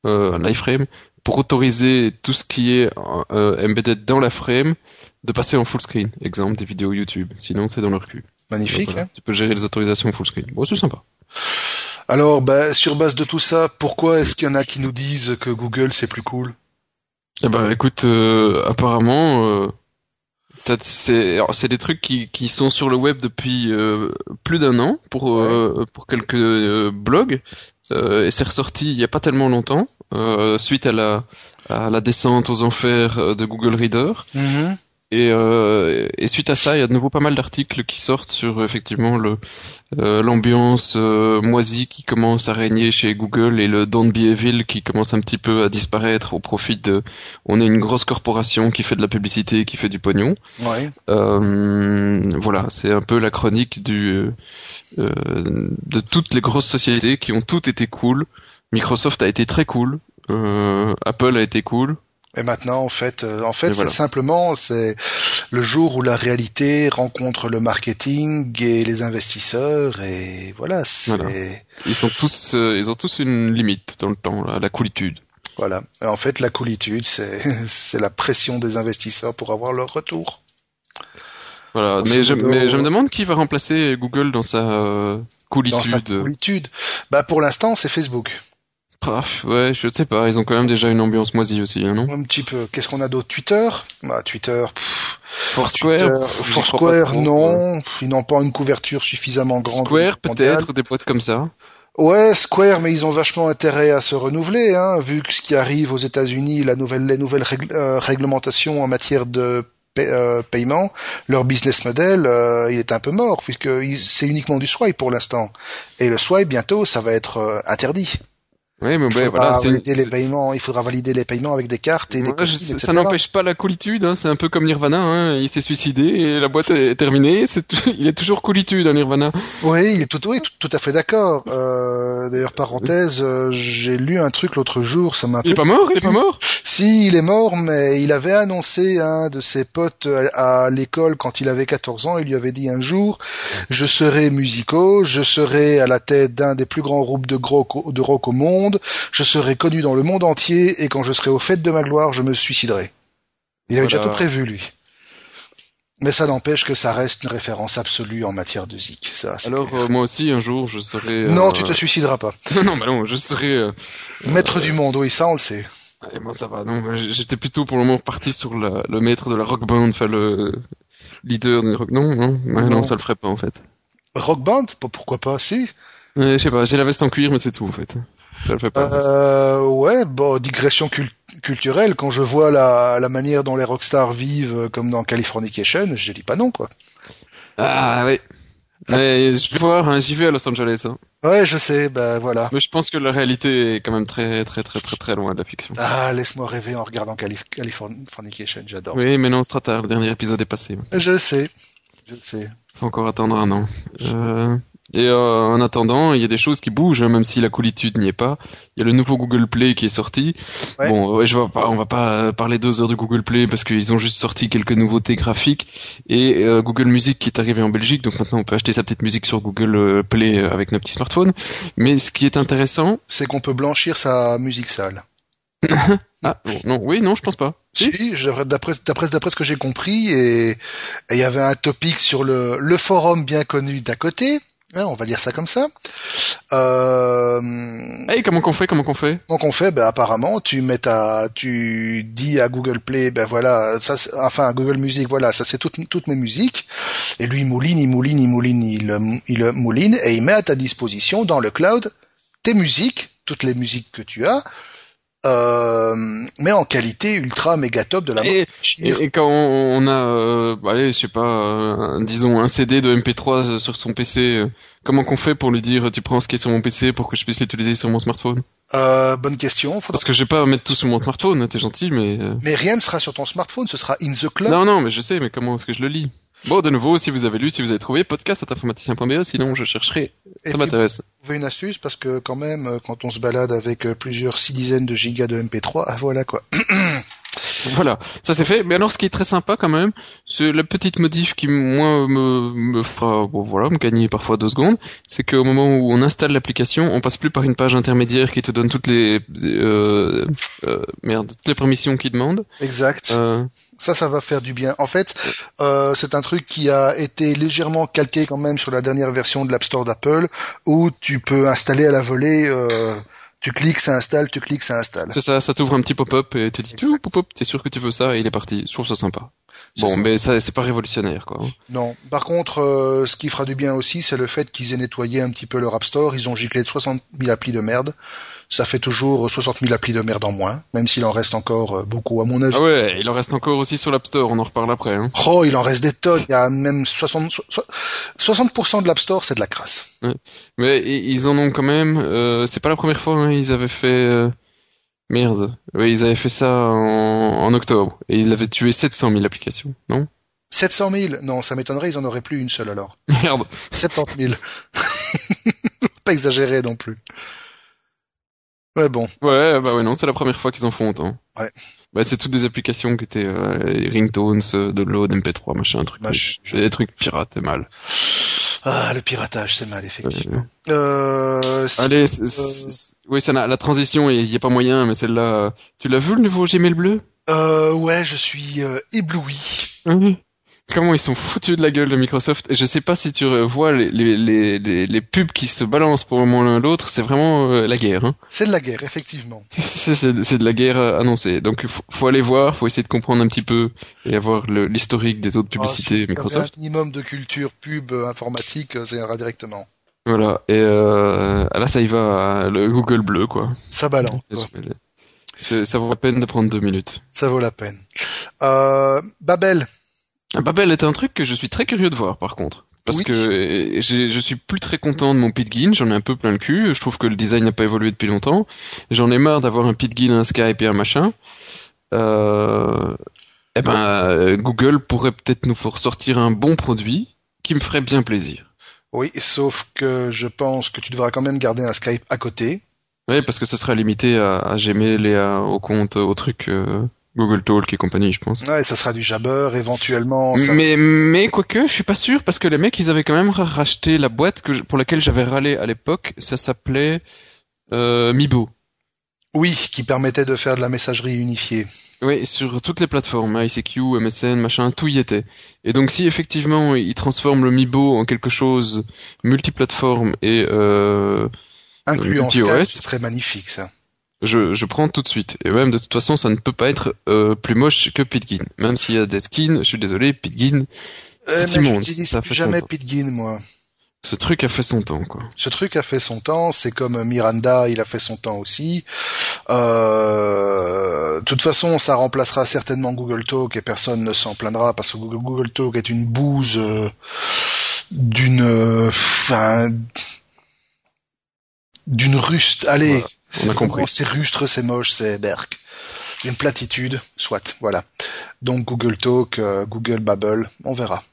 euh, un iframe, pour autoriser tout ce qui est euh, embedded dans la frame de passer en full screen. Exemple des vidéos YouTube. Sinon c'est dans leur cul. Magnifique, Voilà. hein. Tu peux gérer les autorisations full screen. Bon, c'est sympa. Alors, bah, sur base de tout ça, pourquoi est-ce qu'il y en a qui nous disent que Google, c'est plus cool? Eh ben, écoute, euh, apparemment, euh, peut-être c'est des trucs qui, qui sont sur le web depuis euh, plus d'un an pour euh, pour quelques euh, blogs euh, et c'est ressorti il y a pas tellement longtemps euh, suite à la à la descente aux enfers de Google Reader Mhm. Et, euh, et suite à ça il y a de nouveau pas mal d'articles qui sortent sur effectivement le euh, l'ambiance euh, moisie qui commence à régner chez Google et le Don't Be Evil qui commence un petit peu à disparaître au profit de on est une grosse corporation qui fait de la publicité qui fait du pognon. Ouais. euh, voilà c'est un peu la chronique du euh, de toutes les grosses sociétés qui ont toutes été cool. Microsoft a été très cool. Euh, Apple a été cool Et maintenant, en fait, euh, en fait, c'est voilà. simplement c'est le jour où la réalité rencontre le marketing et les investisseurs et voilà, ils sont tous euh, ils ont tous une limite dans le temps là, la coolitude voilà. Et en fait, la coolitude, c'est c'est la pression des investisseurs pour avoir leur retour. Voilà, mais je, modo, mais je me demande qui va remplacer Google dans sa euh, Dans sa coolitude. coolitude, bah pour l'instant, c'est Facebook. Bref, ouais, je sais pas, ils ont quand même déjà une ambiance moisie aussi, hein, non Un petit peu. Qu'est-ce qu'on a d'autre? Twitter? Bah Twitter. pff, Foursquare, Foursquare, non. Ils n'ont pas une couverture suffisamment grande. Square peut-être, des boîtes comme ça. Ouais, Square, mais ils ont vachement intérêt à se renouveler, hein, vu que ce qui arrive aux États-Unis, la nouvelle, les nouvelles euh, réglementations en matière de paie- euh, paiement, leur business model, euh, il est un peu mort, puisque c'est uniquement du swipe pour l'instant. Et le swipe, bientôt, ça va être interdit. Oui, mais Il faudra voilà, une- valider les paiements, il faudra valider les paiements avec des cartes et des Ouais, copies, ça n'empêche pas la coolitude, hein, c'est un peu comme Nirvana, hein, il s'est suicidé et la boîte est terminée, il est toujours coolitude, hein, Nirvana. Oui, il est tout, oui, tout, tout à fait d'accord. Euh, D'ailleurs, parenthèse, euh, j'ai lu un truc l'autre jour, ça m'a Il est pas mort, il est pas mort? Si, il est mort, mais il avait annoncé à un de ses potes à, à l'école quand il avait 14 ans, il lui avait dit un jour, je serai musico, je serai à la tête d'un des plus grands groupes de, gros, de rock au monde, je serai connu dans le monde entier, et quand je serai au fait de ma gloire, je me suiciderai. Il avait déjà tout prévu, lui. Mais ça n'empêche que ça reste une référence absolue en matière de zik. Ça, Alors euh, moi aussi un jour je serai... euh, non, tu te suicideras pas. Non, non, bah non, je serai... euh, Maître du monde, oui, ça on le sait. Allez, moi ça va, non, j'étais plutôt pour le moment parti sur la- le maître de la rock band, enfin le leader d'une rock... Non, non, ouais, non, Non. ça le ferait pas en fait. Rock band, pourquoi pas, si. Je sais pas, j'ai la veste en cuir mais c'est tout en fait. Ça le fait pas. Euh, ouais, bon, digression cul- culturelle. Quand je vois la, la manière dont les rockstars vivent, euh, comme dans Californication, je dis pas non, quoi. Ah oui. Mais je vais voir, hein, j'y vais à Los Angeles. Hein. Ouais, je sais, bah voilà. Mais je pense que la réalité est quand même très très très très très loin de la fiction. Ah, laisse-moi rêver en regardant Calif- Californication, j'adore. Oui, mais non, c'est trop tard, le dernier épisode est passé. Je sais. Je sais. Faut encore attendre un an. Euh, et euh, en attendant, il y a des choses qui bougent, hein, même si la coolitude n'y est pas. Il y a le nouveau Google Play qui est sorti. Ouais. Bon, ouais, je vois pas, on va pas parler deux heures de Google Play parce qu'ils ont juste sorti quelques nouveautés graphiques et euh, Google Music qui est arrivé en Belgique. Donc maintenant, on peut acheter sa petite musique sur Google euh, Play euh, avec nos petits smartphones. Mais ce qui est intéressant, C'est qu'on peut blanchir sa musique sale. ah bon, non, oui, non, je pense pas. Si. Je- d'après d'après d'après ce que j'ai compris, et il y avait un topic sur le le forum bien connu d'à côté. On va dire ça comme ça. Euh, Hey, comment qu'on fait, comment qu'on fait? donc on fait, ben apparemment, tu mets ta, tu dis à Google Play, ben voilà, ça, enfin à Google Music, voilà, ça c'est toutes toutes mes musiques. Et lui il mouline, il mouline, il mouline, il, il mouline et il met à ta disposition dans le cloud tes musiques, toutes les musiques que tu as, euh, mais en qualité ultra méga top de la et, et, et quand on, on a, euh, allez, je sais pas, euh, disons un CD de MP3 sur son PC, euh, comment qu'on fait pour lui dire tu prends ce qui est sur mon PC pour que je puisse l'utiliser sur mon smartphone? Euh, bonne question. Faudra... Parce que je vais pas mettre tout sur mon smartphone, t'es gentil, mais euh, Mais rien ne sera sur ton smartphone, ce sera in the cloud. non, non, mais je sais, mais comment est-ce que je le lis? Bon, de nouveau, si vous avez lu, si vous avez trouvé, podcast informaticien.be, sinon je chercherai. Et Ça m'intéresse. vous pouvez une astuce parce que quand même, euh, quand on se balade avec euh, plusieurs six dizaines de gigas de MP3, ah voilà quoi. Voilà, ça c'est fait. Mais alors, ce qui est très sympa quand même, c'est la petite modif qui moi me, me fera, bon voilà, me gagner parfois deux secondes, c'est qu'au moment où on installe l'application, on passe plus par une page intermédiaire qui te donne toutes les euh, euh, merde, toutes les permissions qu'il demande. Exact. Euh, Ça, ça va faire du bien. En fait, euh, c'est un truc qui a été légèrement calqué quand même sur la dernière version de l'App Store d'Apple, où tu peux installer à la volée. Euh, tu cliques, ça installe, tu cliques, ça installe. c'est ça, ça t'ouvre un petit pop-up et te dit, tu pop-up, t'es sûr que tu veux ça et il est parti. Je trouve ça sympa. Bon, ça. mais ça c'est pas révolutionnaire quoi. Non. Par contre, euh, ce qui fera du bien aussi, c'est le fait qu'ils aient nettoyé un petit peu leur App Store. Ils ont giclé de 60 000 applis de merde. Ça fait toujours 60 000 applis de merde en moins, même s'il en reste encore euh, beaucoup à mon avis. Ah ouais, il en reste encore aussi sur l'App Store, on en reparle après. Hein. Oh, il en reste des tonnes. Il y a même 60, so- so- 60% de l'App Store, c'est de la crasse. Mais i- ils en ont quand même. Euh, c'est pas la première fois. Hein, ils avaient fait. euh, Merde. Ils avaient fait ça en, en octobre et ils avaient tué 700 000 applications. Non? 700 000 Non, ça m'étonnerait, ils en auraient plus une seule alors. Merde. 70 000. Pas exagéré non plus. Ouais, bon. Ouais, bah ouais, non, c'est la première fois qu'ils en font autant. Ouais. Bah c'est toutes des applications qui étaient euh, ringtones, euh, download, MP3, machin, truc. C'est des trucs pirates, c'est mal. Ah, le piratage, c'est mal, effectivement. Euh, si- Allez, c'est- oui, ça la transition, il y a pas moyen, mais celle-là, euh, tu l'as vu le nouveau Gmail bleu? Euh, ouais, je suis euh, ébloui. Oui. Comment ils sont foutus de la gueule de Microsoft. Et je sais pas si tu vois les, les, les, pubs qui se balancent pour le moment l'un l'autre, c'est vraiment euh, la guerre. Hein. C'est de la guerre, effectivement. C'est c'est- c'est de la guerre euh, annoncée. Donc faut, faut aller voir, faut essayer de comprendre un petit peu et avoir l'historique des autres publicités Ah, avez Microsoft. un minimum de culture pub euh, informatique, ça ira directement. Voilà. Et euh, là, ça y va, le Google bleu, quoi. Ça balance. quoi. C'est- Ça vaut la peine de prendre deux minutes. Ça vaut la peine. Euh, Babel. Ah, Babel est un truc que je suis très curieux de voir, par contre. Parce Oui. que je suis plus très content de mon Pitgin, j'en ai un peu plein le cul, je trouve que le design n'a pas évolué depuis longtemps. J'en ai marre d'avoir un Pitgin, un Skype et un machin. Euh... Eh ben, euh, Google pourrait peut-être nous faire sortir un bon produit qui me ferait bien plaisir. Oui, sauf que je pense que tu devras quand même garder un Skype à côté. Oui, parce que ce sera limité à, à Gmail et à, au compte, au truc euh, Google Talk et compagnie, je pense. Ouais, ça sera du Jabber, éventuellement. Ça... Mais, mais quoique, je suis pas sûr parce que les mecs, ils avaient quand même ra- racheté la boîte que pour laquelle j'avais râlé à l'époque. Ça s'appelait euh, Mibo. Oui, qui permettait de faire de la messagerie unifiée. Oui, sur toutes les plateformes, ICQ, MSN, machin, tout y était. Et donc, si effectivement ils transforment le Mibo en quelque chose multiplateforme et euh, Incluant Skype, ce serait magnifique, ça. Je, je prends tout de suite. Et même de toute façon, ça ne peut pas être euh, plus moche que Pitgin. Même s'il y a des skins, je suis désolé, Pitgin, c'est Euh, Ça plus fait jamais. Pitgin, moi. Ce truc a fait son temps, quoi. Ce truc a fait son temps, c'est comme Miranda, il a fait son temps aussi. Euh, De toute façon, ça remplacera certainement Google Talk et personne ne s'en plaindra parce que Google, Talk est une bouse euh, d'une, euh, enfin, d'une ruste. Allez, Voilà, c'est compris. c'est rustre, c'est moche, c'est berk. Une platitude, soit, voilà. Donc Google Talk, euh, Google Babel, on verra.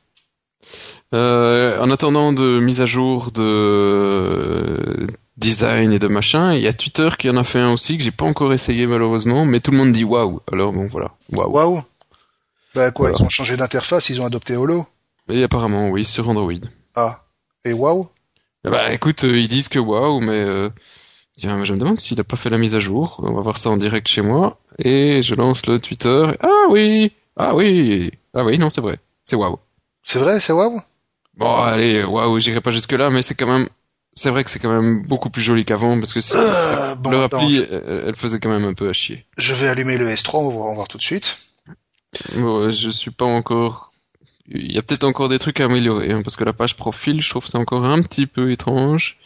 Euh, en attendant de mise à jour de design et de machin, il y a Twitter qui en a fait un aussi que j'ai pas encore essayé malheureusement, mais tout le monde dit waouh. Alors bon voilà, waouh. Waouh. Bah quoi, Voilà. ils ont changé d'interface, ils ont adopté Holo. Et apparemment oui sur Android. Ah. Et waouh. Bah écoute, euh, ils disent que waouh, mais euh, je me demande s'il a pas fait la mise à jour. On va voir ça en direct chez moi. Et je lance le Twitter. Ah oui, ah oui, ah oui, non c'est vrai, c'est waouh. C'est vrai, c'est waouh? Bon allez, waouh, j'irai pas jusque là, mais c'est quand même, c'est vrai que c'est quand même beaucoup plus joli qu'avant parce que c'est- Euh, bon, leur attends, appli, je, elle, faisait quand même un peu à chier. je vais allumer le S3, on va voir, on va voir tout de suite. Bon, je suis pas encore. Il y a peut-être encore des trucs à améliorer, hein, parce que la page profil, je trouve c'est encore un petit peu étrange.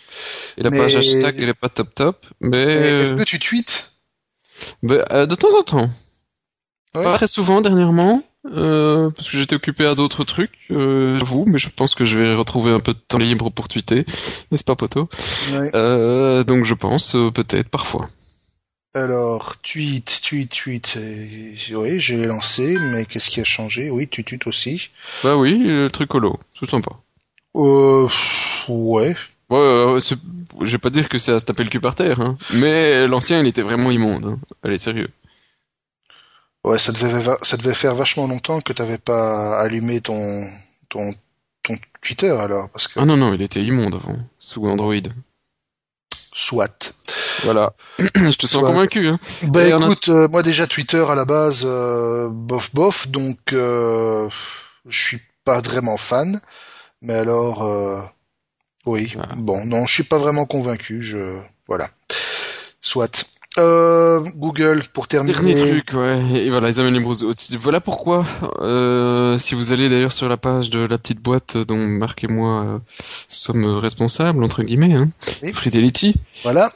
Et la Mais- page hashtag, elle est pas top top, mais, Mais Est-ce euh, que tu tweets? euh, de temps en temps. Ouais. Pas très souvent dernièrement, euh, parce que j'étais occupé à d'autres trucs, euh, j'avoue, mais je pense que je vais retrouver un peu de temps libre pour tweeter, n'est-ce pas, Ouais. euh, Donc je pense, peut-être, parfois. Alors, tweet, tweet, tweet. Oui, j'ai lancé, mais qu'est-ce qui a changé? Oui, tu tweets aussi. Bah oui, le truc holo, c'est sympa. Euh, pff, ouais. Ouais, euh, je vais pas dire que c'est à se taper le cul par terre, hein. mais l'ancien, il était vraiment immonde. Hein. Allez, sérieux. Ouais, ça devait, va- ça devait faire vachement longtemps que t'avais pas allumé ton, ton, ton Twitter alors, parce que Ah non, non, il était immonde avant, sous Android. soit. Voilà. je te sens convaincu, hein. Bah Et on a- écoute, euh, moi déjà Twitter à la base, euh, bof bof, donc euh, je suis pas vraiment fan. Mais alors, euh, oui, Voilà. bon, non, je suis pas vraiment convaincu. Je, voilà, soit. Euh, Google pour terminer. Dernier truc, ouais. Et voilà, ils amènent les browsers au-dessus. Voilà pourquoi, euh, si vous allez d'ailleurs sur la page de la petite boîte dont Marc et moi euh, sommes responsables, entre guillemets, hein, Oui. Fidelity, Voilà.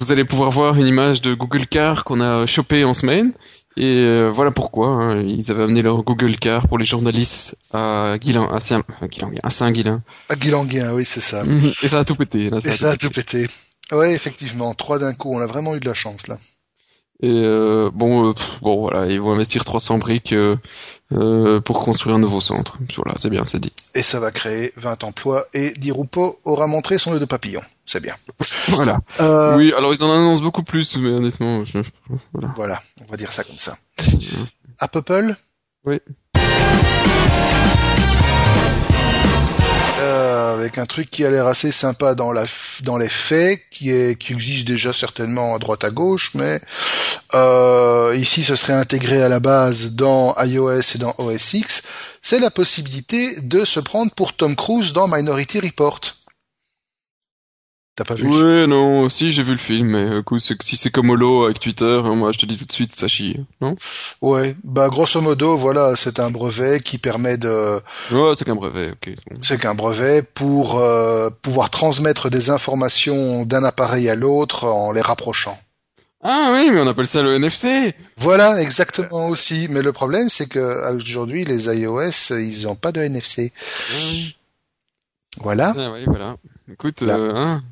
Vous allez pouvoir voir une image de Google Car qu'on a chopé en semaine. Et euh, voilà pourquoi. hein, ils avaient amené leur Google Car pour les journalistes à Guilin, à Saint, à Guilin, à Saint-Guilin. À Guilanguin, oui, c'est ça. Et ça a tout pété. Là, Et ça a tout pété. Ouais, effectivement, trois d'un coup, on a vraiment eu de la chance là. Et euh, bon, euh, pff, bon voilà, ils vont investir 300 briques euh, euh, pour construire un nouveau centre. Voilà, c'est bien, c'est dit. Et ça va créer 20 emplois et Di Rupo aura montré son nœud de papillon. C'est bien. Voilà. Euh, Oui, alors ils en annoncent beaucoup plus, mais honnêtement, je- voilà. Voilà, on va dire ça comme ça. À Popple Oui. Euh, avec un truc qui a l'air assez sympa dans les faits, qui est qui existe déjà certainement à droite à gauche, mais euh, ici ce serait intégré à la base dans iOS et dans OS X, c'est la possibilité de se prendre pour Tom Cruise dans Minority Report. T'as pas vu le film Ouais, non, si j'ai vu le film, mais euh, coup, si c'est comme Holo avec Twitter, hein, moi je te dis tout de suite, ça chie, non? Ouais, bah grosso modo, voilà, c'est un brevet qui permet de Ouais, c'est qu'un brevet, ok. c'est qu'un brevet pour euh, pouvoir transmettre des informations d'un appareil à l'autre en les rapprochant. Ah oui, mais on appelle ça le NFC Voilà, exactement aussi. Mais le problème, c'est que aujourd'hui, les iOS, ils n'ont pas de NFC. Ah Voilà. ah, oui, voilà. Écoute, euh, hein,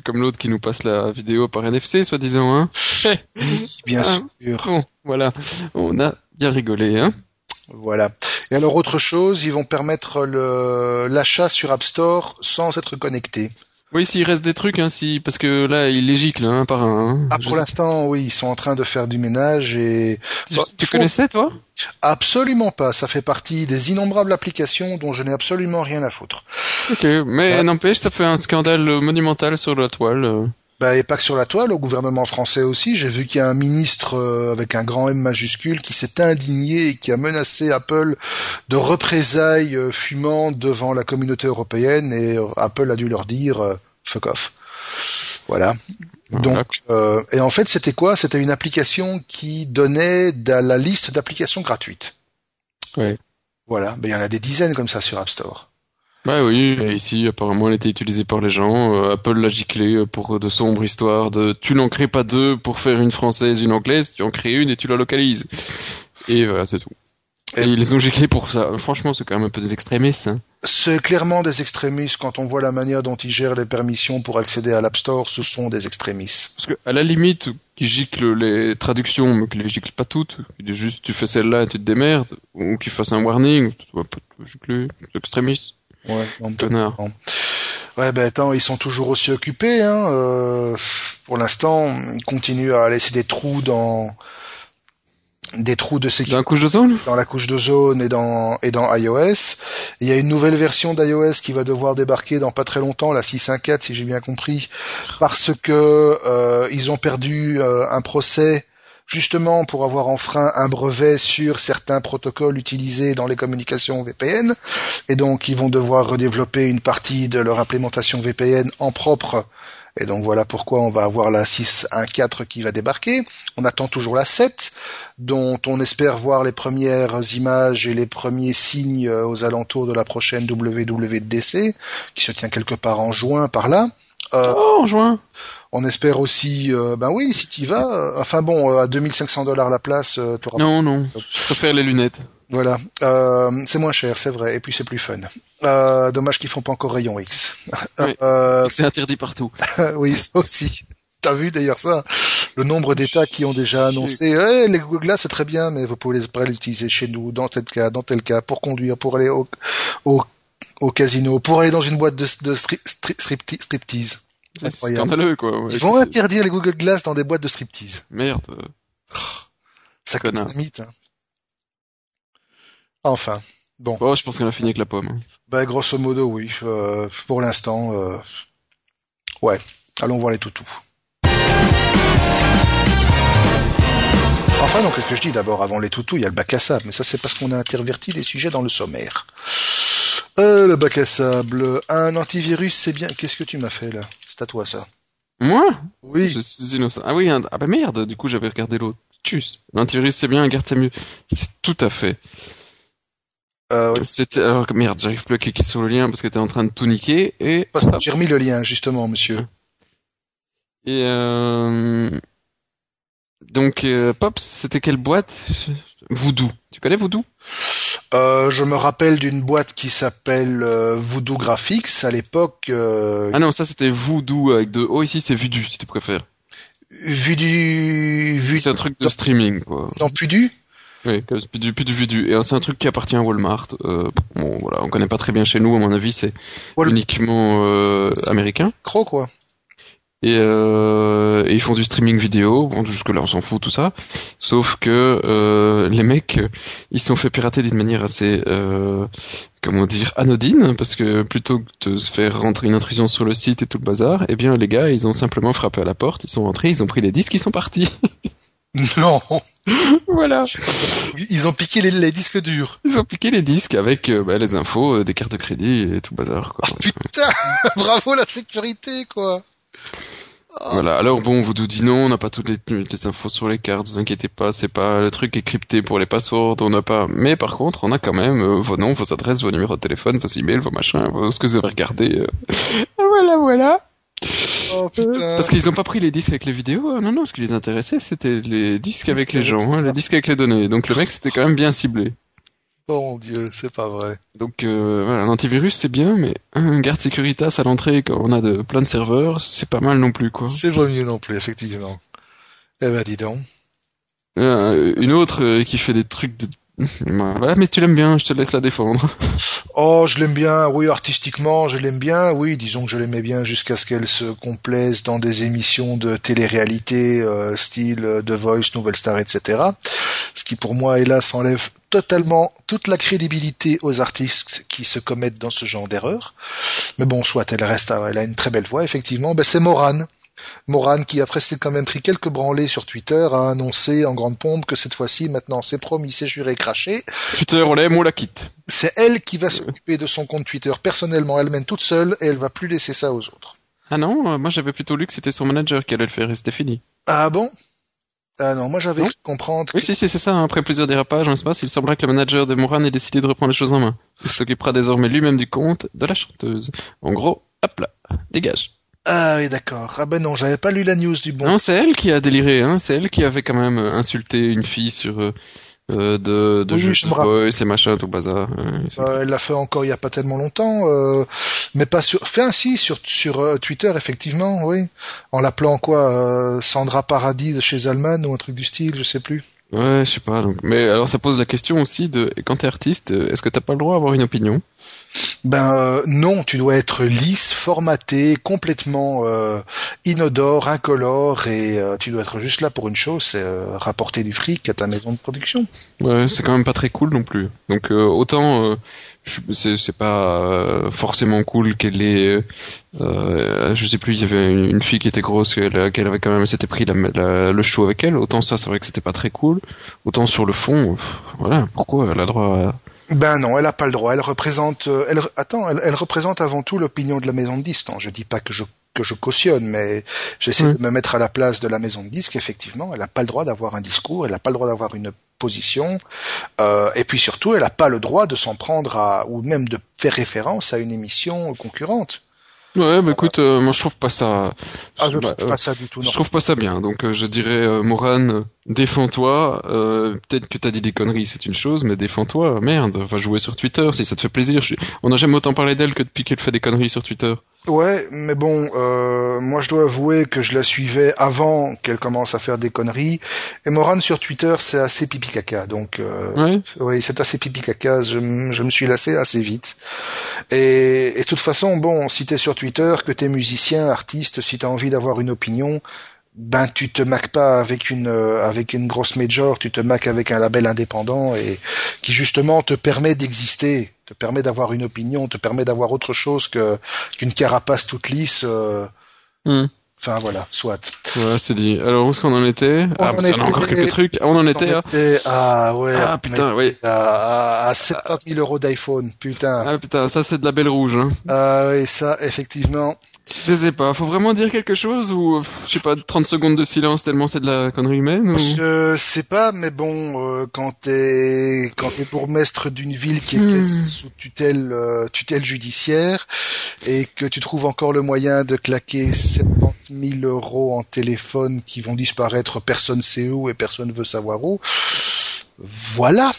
c'est comme l'autre qui nous passe la vidéo par NFC, soi-disant, hein Bien Ah. sûr. Bon, voilà, on a bien rigolé, hein Voilà. Et alors, autre chose, ils vont permettre l'achat sur App Store sans être connecté. Oui, s'il reste des trucs, hein, si, parce que là, il les gicle, un par un. hein. Ah, pour l'instant, oui, ils sont en train de faire du ménage et Tu, Bah, tu connaissais, toi? Absolument pas. Ça fait partie des innombrables applications dont je n'ai absolument rien à foutre. Ok, mais Ah. n'empêche, ça fait un scandale euh, monumental sur la toile. Bah, et pas que sur la toile, au gouvernement français aussi. J'ai vu qu'il y a un ministre euh, avec un grand M majuscule qui s'est indigné et qui a menacé Apple de représailles euh, fumantes devant la communauté européenne et euh, Apple a dû leur dire euh, fuck off. Voilà. Donc, euh, et en fait, c'était quoi? C'était une application qui donnait de la liste d'applications gratuites. Ouais. Voilà. Ben, il y en a des dizaines comme ça sur App Store. Bah oui, et ici, apparemment, elle était utilisée par les gens. Euh, Apple l'a giclé euh, pour de sombres histoires de tu n'en crées pas deux pour faire une française, une anglaise, tu en crées une et tu la localises. Et voilà, c'est tout. Et, Et- ils les ont giclés pour ça. Franchement, c'est quand même un peu des extrémistes. Hein. C'est clairement des extrémistes. Quand on voit la manière dont ils gèrent les permissions pour accéder à l'App Store, ce sont des extrémistes. Parce que, à la limite, qu'ils giclent les traductions, mais qu'ils les giclent pas toutes, juste tu fais celle-là et tu te démerdes, ou qu'ils fassent un warning, tu dois pas te gicler, extrémiste. Ouais, non, Connard. non. Ouais, ben attends, ils sont toujours aussi occupés. Hein. euh, pour l'instant, ils continuent à laisser des trous dans des trous de sécurité Dans la couche d'ozone? dans la couche d'ozone et dans et dans iOS. Il y a une nouvelle version d'iOS qui va devoir débarquer dans pas très longtemps, la 6.1.4 si j'ai bien compris, parce que euh, ils ont perdu euh, un procès justement pour avoir enfreint un brevet sur certains protocoles utilisés dans les communications VPN et donc ils vont devoir redévelopper une partie de leur implémentation VPN en propre et donc voilà pourquoi on va avoir la 6.1.4 qui va débarquer. On attend toujours la 7 dont on espère voir les premières images et les premiers signes euh, aux alentours de la prochaine WWDC qui se tient quelque part en juin par là. Euh, Oh, en juin on espère aussi, euh, ben oui, si tu vas, euh, enfin bon, euh, à 2500 dollars la place, euh, t'auras Non, non. Je préfère les lunettes. voilà, euh, c'est moins cher, c'est vrai, et puis c'est plus fun. Euh, dommage qu'ils font pas encore rayon X. Oui. C'est interdit partout. oui, ça aussi. T'as vu d'ailleurs ça? Le nombre d'États qui ont déjà annoncé Eh, les Google Glass c'est très bien, mais vous pouvez pas les utiliser chez nous, dans tel cas, dans tel cas, pour conduire, pour aller au, au, au casino, pour aller dans une boîte de, de stri- stri- stripti- C'est scandaleux, quoi. Ouais, Ils vont interdire les Google Glass dans des boîtes de striptease. Merde. Ça Connard. dynamite. Hein. Enfin, bon, Bon, je pense qu'on a fini avec la pomme. hein. bah, grosso modo, oui. Euh, pour l'instant, euh, ouais. Allons voir les toutous. Enfin, non, qu'est-ce que je dis? D'abord Avant les toutous, il y a le bac à sable, mais ça, c'est parce qu'on a interverti les sujets dans le sommaire. Euh, le bac à sable, un antivirus, c'est bien. Qu'est-ce que tu m'as fait là? C'est à toi ça. Moi Oui. Je suis innocent. Ah oui, un- ah bah merde, du coup j'avais regardé l'autre. Tchuss. L'antivirus c'est bien, garde c'est mieux. C'est tout à fait. Euh, oui. C'était alors que merde, j'arrive plus à cliquer sur le lien parce que t'es en train de tout niquer et Parce que j'ai remis le lien justement, monsieur. et euh... donc euh, Pops, c'était quelle boîte? Voodoo. Tu connais Voodoo? Euh, je me rappelle d'une boîte qui s'appelle euh, Voodoo Graphics à l'époque. Euh, Ah non, ça c'était Voodoo avec deux O. Ici c'est Vudu si tu préfères. du vu C'est un truc de streaming quoi. non plus du. Oui, plus du, plus du. Et c'est un truc qui appartient à Walmart. Euh, bon voilà, on connaît pas très bien chez nous. À mon avis, c'est Wal- uniquement euh, américain. Cro quoi. Et, euh, et ils font du streaming vidéo. Bon, jusque-là, on s'en fout, tout ça. Sauf que euh, les mecs, euh, ils se sont fait pirater d'une manière assez, euh, comment dire, anodine, parce que plutôt que de se faire rentrer une intrusion sur le site et tout le bazar, eh bien, les gars, ils ont simplement frappé à la porte, ils sont rentrés, ils ont pris les disques, ils sont partis. Non, voilà. ils ont piqué les, les disques durs. Ils ont piqué les disques avec euh, bah, les infos, euh, des cartes de crédit et tout le bazar, quoi. Putain, bravo la sécurité quoi. Voilà. Alors bon, vous nous dit non, on n'a pas toutes les, les infos sur les cartes, vous inquiétez pas, c'est pas le truc est crypté pour les passwords, on n'a pas. Mais par contre, on a quand même euh, vos noms, vos adresses, vos numéros de téléphone, vos emails, vos machins, vos, ce que vous avez regardé. euh. voilà, voilà. Oh. Parce qu'ils ont pas pris les disques avec les vidéos, hein. non, non, ce qui les intéressait, c'était les disques avec les gens, hein, les disques avec les données. Donc le mec, c'était quand même bien ciblé. Bon Dieu, c'est pas vrai. Donc euh, voilà, l'antivirus c'est bien, mais un garde Securitas à l'entrée quand on a de plein de serveurs, c'est pas mal non plus, quoi. C'est pas mieux non plus effectivement. Eh ben dis donc. Euh, une autre euh, qui fait des trucs de... Voilà, mais tu l'aimes bien, je te laisse la défendre. Oh, je l'aime bien, oui, artistiquement, je l'aime bien, oui, disons que je l'aimais bien jusqu'à ce qu'elle se complaise dans des émissions de télé-réalité, euh, style euh, The Voice, Nouvelle Star, etc. Ce qui pour moi, hélas, enlève totalement toute la crédibilité aux artistes qui se commettent dans ce genre d'erreur. Mais bon, soit elle reste, elle a une très belle voix, effectivement. Ben, c'est Moran. Moran, qui après s'est quand même pris quelques branlées sur Twitter, a annoncé en grande pompe que cette fois-ci, maintenant, c'est promis, c'est juré, craché. Twitter, on l'aime, on la quitte. C'est elle qui va s'occuper de son compte Twitter personnellement, elle-même toute seule, et elle va plus laisser ça aux autres. Ah non, euh, moi j'avais plutôt lu que c'était son manager qui allait le faire et c'était fini. Ah bon? Ah non, moi j'avais cru comprendre. Oui, si, si, c'est ça. hein. Après plusieurs dérapages en espace, il semblerait que le manager de Moran ait décidé de reprendre les choses en main. Il s'occupera désormais lui-même du compte de la chanteuse. En gros, hop là, dégage. Ah oui, d'accord. Ah ben non, j'avais pas lu la news du bon. Non, c'est elle qui a déliré, hein. C'est elle qui avait quand même euh, insulté une fille sur euh, euh, de, de Oui, jeux je me tout bazar. Euh, Euh, elle l'a fait encore il y a pas tellement longtemps, euh, mais pas sur. Enfin, si sur sur euh, Twitter effectivement, oui, en l'appelant quoi, euh, Sandra Paradis de chez Alman ou un truc du style, je sais plus. Ouais, je sais pas. Donc, mais alors ça pose la question aussi de quand t'es artiste, euh, est-ce que t'as pas le droit d'avoir une opinion? Ben euh, non, tu dois être lisse, formaté, complètement euh, inodore, incolore, et euh, tu dois être juste là pour une chose, c'est rapporter du fric à ta maison de production. Ouais, c'est quand même pas très cool non plus. Donc autant c'est pas forcément cool qu'elle ait je sais plus il y avait une fille qui était grosse qu'elle avait quand même s'était pris le chou avec elle autant ça c'est vrai que c'était pas très cool autant sur le fond voilà pourquoi elle a droit à ben non, elle a pas le droit. Elle représente, euh, elle, attends, elle, représente avant tout l'opinion de la maison de disque. Je dis pas que je que je cautionne, mais j'essaie de me mettre à la place de la maison de disque. Effectivement, elle n'a pas le droit d'avoir un discours, elle n'a pas le droit d'avoir une position, euh, et puis surtout, elle n'a pas le droit de s'en prendre à, ou même de faire référence à une émission concurrente. Ouais, bah écoute, euh, moi je trouve pas ça. Ah, je trouve pas ça du tout. Non. Je trouve pas ça bien. Donc euh, je dirais, euh, Moran, défends-toi. Peut-être que t'as dit des conneries, c'est une chose, mais défends-toi. Merde, va jouer sur Twitter si ça te fait plaisir. On n'a jamais autant parlé d'elle que depuis qu'elle fait des conneries sur Twitter. Ouais, mais bon, euh, moi je dois avouer que je la suivais avant qu'elle commence à faire des conneries. Et Moran sur Twitter, c'est assez pipi caca. Donc, euh, oui, c'est assez pipi caca. Je, je, me suis lassé assez vite. Et, et de toute façon, bon, si t'es sur Twitter, que t'es musicien, artiste, si t'as envie d'avoir une opinion, ben tu te maques pas avec une euh, avec une grosse major, tu te maques avec un label indépendant et qui justement te permet d'exister, te permet d'avoir une opinion, te permet d'avoir autre chose que qu'une carapace toute lisse. Euh... Hmm. Enfin voilà, soit. Ouais, c'est dit. Alors où est-ce qu'on en était? On Ah, en a encore quelques trucs. Ah, on en était. On était ah ouais. Ah putain, oui. À, à 70 000 euros d'iPhone, putain. Ah putain, ça c'est de la belle rouge. Hein. Ah oui, ça effectivement. Je sais pas, faut vraiment dire quelque chose ou je sais pas 30 secondes de silence tellement c'est de la connerie humaine ou... Je sais pas mais bon euh, quand t'es quand t'es bourgmestre d'une ville qui est hmm. sous tutelle euh, tutelle judiciaire et que tu trouves encore le moyen de claquer 70 000 euros en téléphone qui vont disparaître personne sait où et personne veut savoir où. Voilà.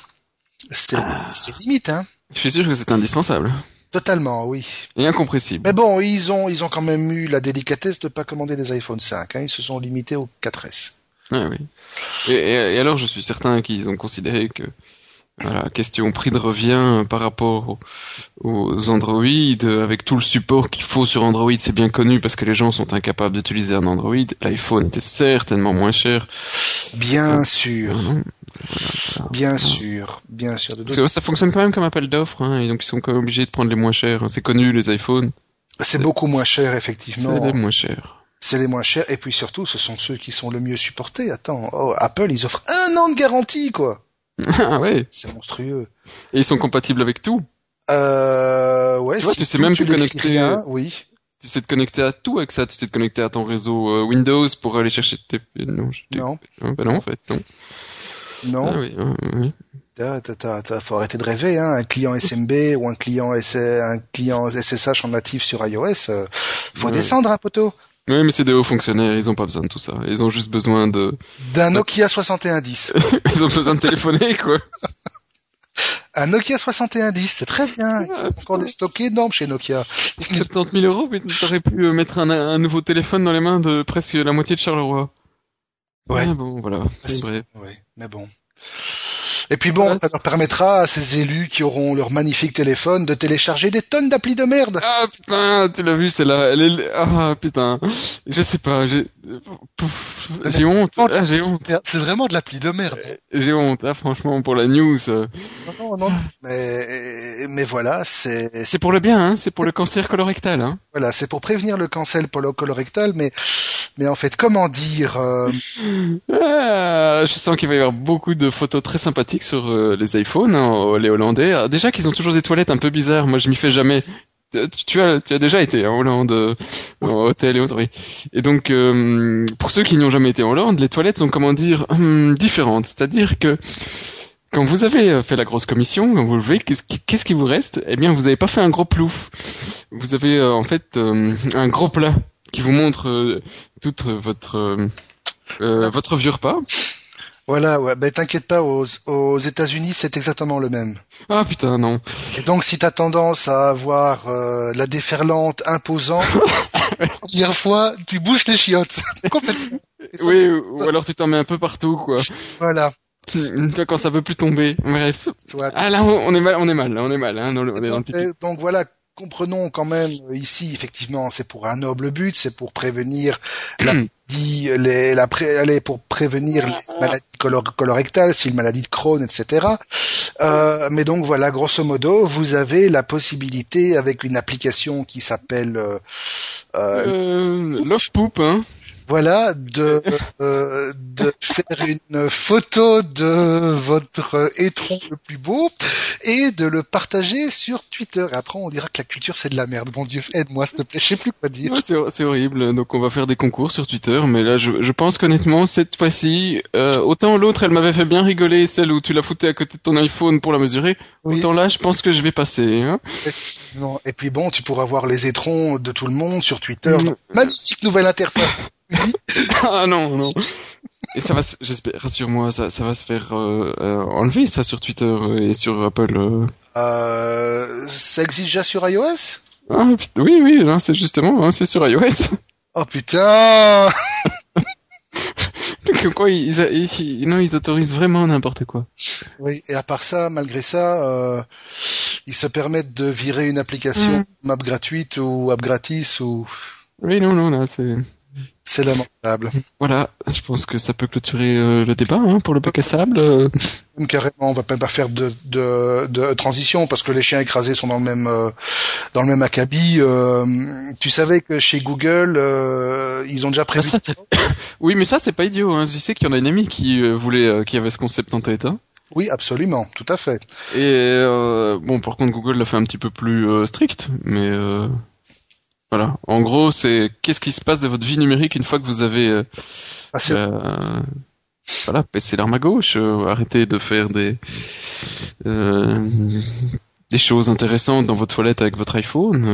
C'est ah. limite hein. Je suis sûr que c'est indispensable. Totalement, oui. Et incompressible. Mais bon, ils ont, ils ont quand même eu la délicatesse de pas commander des iPhone 5. Hein. Ils se sont limités au 4S. Ah oui. Et, et, alors, je suis certain qu'ils ont considéré que, voilà, question prix de revient par rapport aux, Android, avec tout le support qu'il faut sur Android, c'est bien connu parce que les gens sont incapables d'utiliser un Android. L'iPhone était certainement moins cher. Bien sûr. Bien sûr, bien sûr. Parce que ça fonctionne quand même comme appel d'offres, hein, et donc ils sont quand même obligés de prendre les moins chers. C'est connu les iPhones. C'est beaucoup moins cher effectivement. C'est les moins chers. C'est les moins chers et puis surtout ce sont ceux qui sont le mieux supportés. Attends, oh, Apple ils offrent un an de garantie quoi. ah ouais. C'est monstrueux. Et ils sont compatibles avec tout. Euh, ouais. Tu vois, tu sais même te connecter. Rien, oui. Tu sais te connecter à tout avec ça. Tu sais te connecter à ton réseau euh, Windows pour aller chercher tes. Non. Non. Ben non en fait non. Non. Ah oui, oui. faut arrêter de rêver, hein. Un client SMB ou un client un client SSH en natif sur iOS, euh, faut descendre un poteau. Oui, mais c'est des hauts fonctionnaires, ils ont pas besoin de tout ça. Ils ont juste besoin de... D'un Nokia 6110. ils ont besoin de téléphoner, quoi. Un Nokia 6110, c'est très bien. Ils ont encore des stocks énormes chez Nokia. 70 000 euros, mais t'aurais pu euh, mettre un, un, nouveau téléphone dans les mains de presque la moitié de Charleroi. Ouais. Ah bon, voilà, c'est vrai. Ouais, mais bon. Et puis bon, ça leur permettra à ces élus qui auront leur magnifique téléphone de télécharger des tonnes d'applis de merde. Ah putain, tu l'as vu, c'est là, elle est, ah putain, je sais pas, j'ai, j'ai honte, ah, j'ai honte. C'est vraiment de l'appli de merde. Euh, j'ai honte, ah, franchement, pour la news. Non, non, non. Mais, mais voilà, c'est. C'est pour le bien, hein, c'est pour le cancer colorectal, hein. Voilà, c'est pour prévenir le cancer colorectal, mais mais en fait, comment dire euh... ah, Je sens qu'il va y avoir beaucoup de photos très sympathiques sur euh, les iPhones, hein, les Hollandais. Déjà qu'ils ont toujours des toilettes un peu bizarres. Moi, je m'y fais jamais. Tu as, tu as déjà été en Hollande, euh, au hôtel et autres. Oui. Et donc, euh, pour ceux qui n'y ont jamais été en Hollande, les toilettes sont comment dire hum, différentes. C'est-à-dire que quand vous avez fait la grosse commission, quand vous levez, qu'est-ce qui, vous reste? Eh bien, vous n'avez pas fait un gros plouf. Vous avez en fait un gros plat qui vous montre euh, toute votre euh, euh, votre vieux repas. Voilà, ouais, ben t'inquiète pas, aux, aux États-Unis c'est exactement le même. Ah putain non. Et donc si t'as tendance à avoir la déferlante imposante, première fois tu bouges les chiottes. oui, ou alors tu t'en mets un peu partout quoi. Voilà. Quand ça peut plus tomber. Bref. Ah là, on est mal, on est mal, on est mal. Hein, donc voilà, comprenons quand même ici, effectivement, c'est pour un noble but, c'est pour prévenir la les, la pré, pour prévenir les maladies colorectales, si une maladie de Crohn, etc. Euh, mais donc voilà, grosso modo, vous avez la possibilité avec une application qui s'appelle euh, euh, euh Love Poop, hein voilà, de, euh, de faire une photo de votre étron le plus beau et de le partager sur Twitter. Et après, on dira que la culture, c'est de la merde. Bon Dieu, aide-moi, s'il te plaît, je sais plus quoi dire. c'est horrible. Donc, on va faire des concours sur Twitter. Mais là, je, je pense qu'honnêtement, cette fois-ci, euh, autant l'autre, elle m'avait fait bien rigoler, celle où tu l'as foutu à côté de ton iPhone pour la mesurer. Autant là, je pense que je vais passer. Hein. Et puis bon, tu pourras voir les étrons de tout le monde sur Twitter. Mm. Magnifique nouvelle interface. ah non, non. Et ça va, j'espère, rassure-moi, ça, ça va se faire euh, euh, enlever ça sur Twitter et sur Apple. Euh. euh ça existe déjà sur iOS? Ah, Oui, oui, c'est justement, hein, c'est sur iOS. Oh putain Donc quoi, ils, ils, non, ils autorisent vraiment n'importe quoi. Oui, et à part ça, malgré ça, euh, ils se permettent de virer une application mm. map gratuite ou app gratis ou. Oui, non, non, là, c'est. C'est lamentable. Voilà, je pense que ça peut clôturer euh, le débat hein, pour le bac à sable. Euh. Carrément, on va même pas faire de, de, de, transition parce que les chiens écrasés sont dans le même euh, dans le même acabit. tu savais que chez Google, ils ont déjà prévu. oui, mais ça c'est pas idiot. Hein. Je sais qu'il y en a une amie qui voulait, qui avait ce concept en tête. Hein. Oui, absolument, tout à fait. Et bon, par contre, Google l'a fait un petit peu plus strict, mais voilà. En gros, c'est qu'est-ce qui se passe de votre vie numérique une fois que vous avez euh, ah, euh, voilà, baissé l'arme à gauche, euh, arrêtez de faire des euh, des choses intéressantes dans votre toilette avec votre iPhone.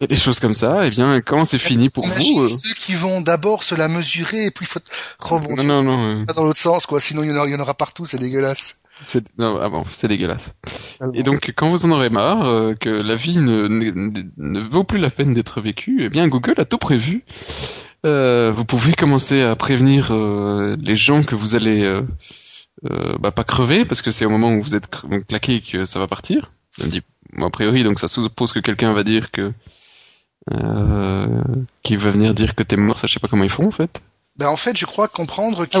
et des choses comme ça, et eh bien, quand c'est fini pour vous... Ceux qui vont d'abord se la mesurer, et puis faut rebondir. Non, non, non. Pas dans l'autre sens, quoi, sinon il y en aura, il y en aura partout, c'est dégueulasse. C'est non, ah bon, c'est dégueulasse. Et donc, quand vous en aurez marre, euh, que la vie ne, ne, vaut plus la peine d'être vécue, eh bien, Google a tout prévu. Euh, vous pouvez commencer à prévenir euh, les gens que vous allez euh, bah, pas crever, parce que c'est au moment où vous êtes claqué que ça va partir. Je dis, a priori, donc ça suppose que quelqu'un va dire que qui va venir dire que t'es mort, ça je sais pas comment ils font en fait. Ben en fait, je crois comprendre ah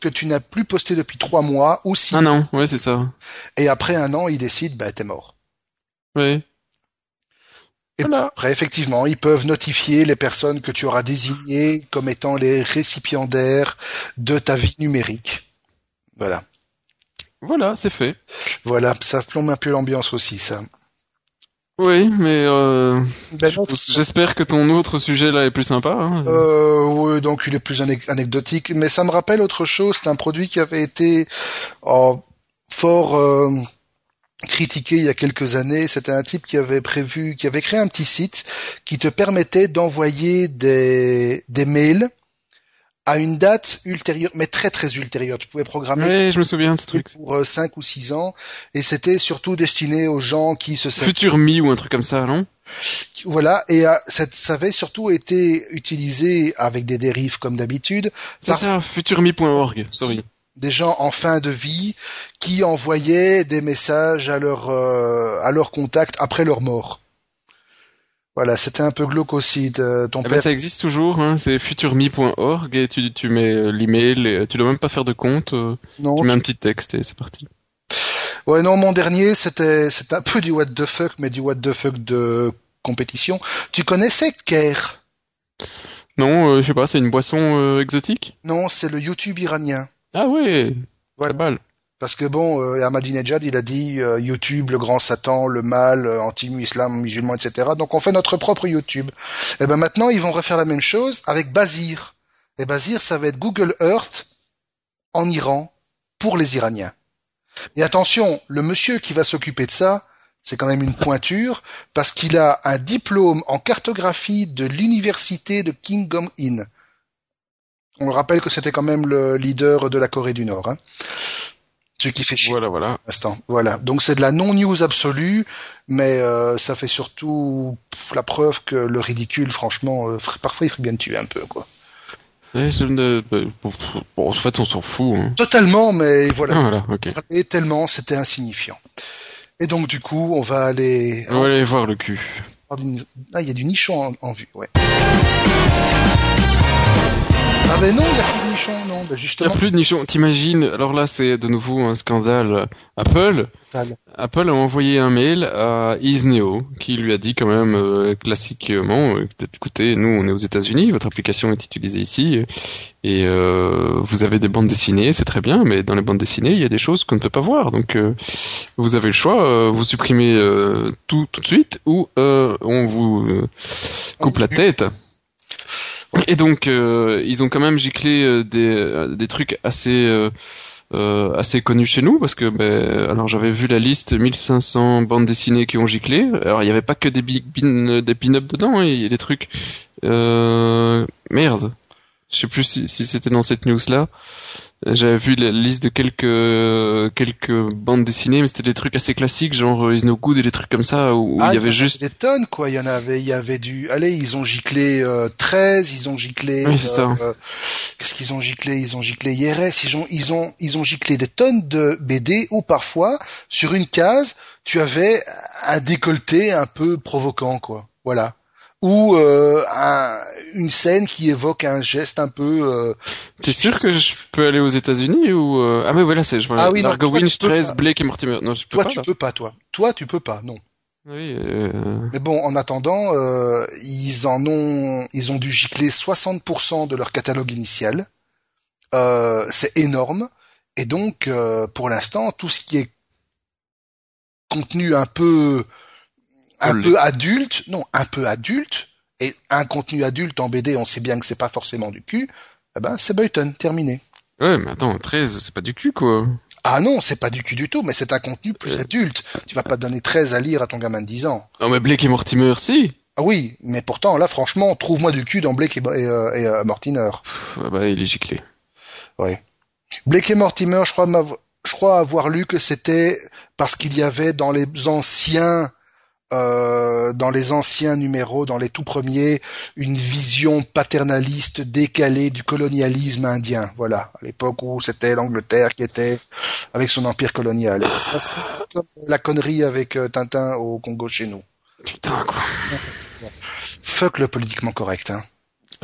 que tu n'as plus posté depuis trois mois ou six. Un an, ouais, c'est ça. Et après un an, ils décident, bah t'es mort. Oui. Et après, effectivement, ils peuvent notifier les personnes que tu auras désignées comme étant les récipiendaires de ta vie numérique. Voilà. Voilà, c'est fait. Voilà, ça plombe un peu l'ambiance aussi, ça. Oui, mais euh, ben j'espère que ton autre sujet là est plus sympa. Hein. Euh, oui, donc il est plus anecdotique, mais ça me rappelle autre chose. C'est un produit qui avait été oh, fort euh, critiqué il y a quelques années. C'était un type qui avait prévu, qui avait créé un petit site qui te permettait d'envoyer des, des mails à une date ultérieure, mais très très ultérieure. Tu pouvais programmer. Oui, je me souviens de ce truc. Pour euh, 5 ou 6 ans, et c'était surtout destiné aux gens qui se. Futur Mi ou un truc comme ça, non? Voilà, et euh, ça, ça, avait surtout été utilisé avec des dérives comme d'habitude. C'est ça, futurmi.org. Sorry. Des gens en fin de vie qui envoyaient des messages à leur euh, à leur contact après leur mort. Voilà, c'était un peu glauque aussi. De, ton eh ben, ça existe toujours, hein, c'est futurmi.org et tu, tu mets euh, l'email, et tu dois même pas faire de compte. Euh, non, tu mets un petit texte et c'est parti. Ouais, non, mon dernier, c'était c'était un peu du what the fuck, mais du what the fuck de compétition. Tu connaissais Care Non, euh, je sais pas, c'est une boisson exotique? Non, c'est le YouTube iranien. Ah ouais, voilà. balle. Parce que bon, euh, Ahmadinejad, il a dit euh, YouTube, le grand Satan, le mal, euh, anti-islam, musulman, etc. Donc on fait notre propre YouTube. Et ben maintenant, ils vont refaire la même chose avec Bazir. Et Bazir, ça va être Google Earth en Iran pour les Iraniens. Et attention, le monsieur qui va s'occuper de ça, c'est quand même une pointure, parce qu'il a un diplôme en cartographie de l'université de Kingdom-in. On le rappelle que c'était quand même le leader de la Corée du Nord. Hein. Ce qui fait chier. Voilà, voilà. Instant. Voilà. Donc c'est de la non-news absolue, mais euh, ça fait surtout la preuve que le ridicule, franchement, euh, parfois il ferait bien de tuer un peu, quoi. Je ne- bah, bon, en fait, on s'en fout. Hein. Totalement, mais Ah, voilà. ok. Et tellement, c'était insignifiant. Et donc, du coup, on va aller... On va aller voir le cul. Ah, il y a du nichon en, en vue, ouais. Ah ben non, il n'y a plus de nichon, non. Ben Il n'y a justement, plus de nichon. T'imagines Alors là, c'est de nouveau un scandale. Apple, total. Apple a envoyé un mail à Isneo qui lui a dit quand même euh, classiquement, euh, écoutez, nous on est aux États-Unis, votre application est utilisée ici et euh, vous avez des bandes dessinées, c'est très bien, mais dans les bandes dessinées il y a des choses qu'on ne peut pas voir, donc euh, vous avez le choix, euh, vous supprimez euh, tout tout de suite ou euh, on vous euh, coupe la tête. Et donc euh, ils ont quand même giclé euh, des euh, des trucs assez euh, euh, assez connus chez nous parce que ben alors j'avais vu la liste 1500 bandes dessinées qui ont giclé. Alors il y avait pas que des big pin des pin-up dedans, hein, il y a des trucs euh, merde. Je sais plus si, si c'était dans cette news là. J'avais vu la liste de quelques quelques bandes dessinées, mais c'était des trucs assez classiques, genre euh, Is No Good et des trucs comme ça où, Ah, il y avait juste des tonnes, quoi. Il y en avait, il y avait du... Allez, ils ont giclé euh, 13, ils ont giclé... Oui, c'est ça. euh, Qu'est-ce qu'ils ont giclé? Ils ont giclé IRS, ils ont, ils ont, ils ont giclé des tonnes de BD où parfois, sur une case, tu avais un décolleté un peu provoquant, quoi. Voilà. Ou euh, un- une scène qui évoque un geste un peu... euh, T'es sûr que je peux aller aux États-Unis ou euh, ah mais voilà c'est je vois Ah oui, non, toi, Winch peux 13 pas. Blake et Mortimer non je peux Toi, pas tu là. peux pas, toi. Toi, tu peux pas, non. oui Mais bon, en attendant, ils en ont, ils ont dû gicler 60% de leur catalogue initial. C'est énorme. Et donc, pour l'instant, tout ce qui est contenu un peu, un peu adulte, non, un peu adulte, et un contenu adulte en BD, on sait bien que c'est pas forcément du cul. Eh ben, c'est Boyton, terminé. ouais mais attends 13 c'est pas du cul quoi Ah non, c'est pas du cul du tout, mais c'est un contenu plus Euh. adulte. Tu vas pas donner 13 à lire à ton gamin de 10 ans. non mais Blake et Mortimer si Ah oui, mais pourtant, là, franchement, trouve-moi du cul dans Blake et, et, euh, et, euh, Mortimer. Pff, ah bah il est giclé Oui. Blake et Mortimer, je crois, m'avo- je crois avoir lu que c'était parce qu'il y avait dans les anciens, euh, dans les anciens numéros, dans les tout premiers, une vision paternaliste décalée du colonialisme indien. Voilà, à l'époque où c'était l'Angleterre qui était avec son empire colonial. Ça, la connerie avec euh, Tintin au Congo chez nous. putain quoi Fuck le politiquement correct. Hein.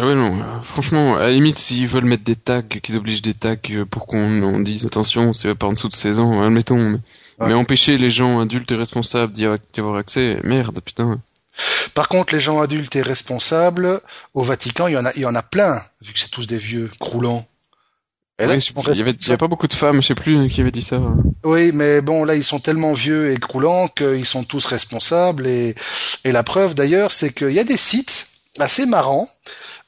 Ah ouais non euh, franchement à la limite s'ils veulent mettre des tags qu'ils obligent des tags euh, pour qu'on on dise attention c'est pas en dessous de 16 ans admettons mais, Ouais. mais empêcher les gens adultes et responsables d'y avoir accès merde putain Par contre, les gens adultes et responsables, au Vatican, il y en a, il y en a plein, vu que c'est tous des vieux croulants. Et là, Ouais, ils je- sont il y avait il y avait responsables. pas beaucoup de femmes je sais plus qui avait dit ça Oui, mais bon, là, ils sont tellement vieux et croulants qu'ils sont tous responsables. Et, et la preuve, d'ailleurs, c'est qu'il y a des sites assez marrants,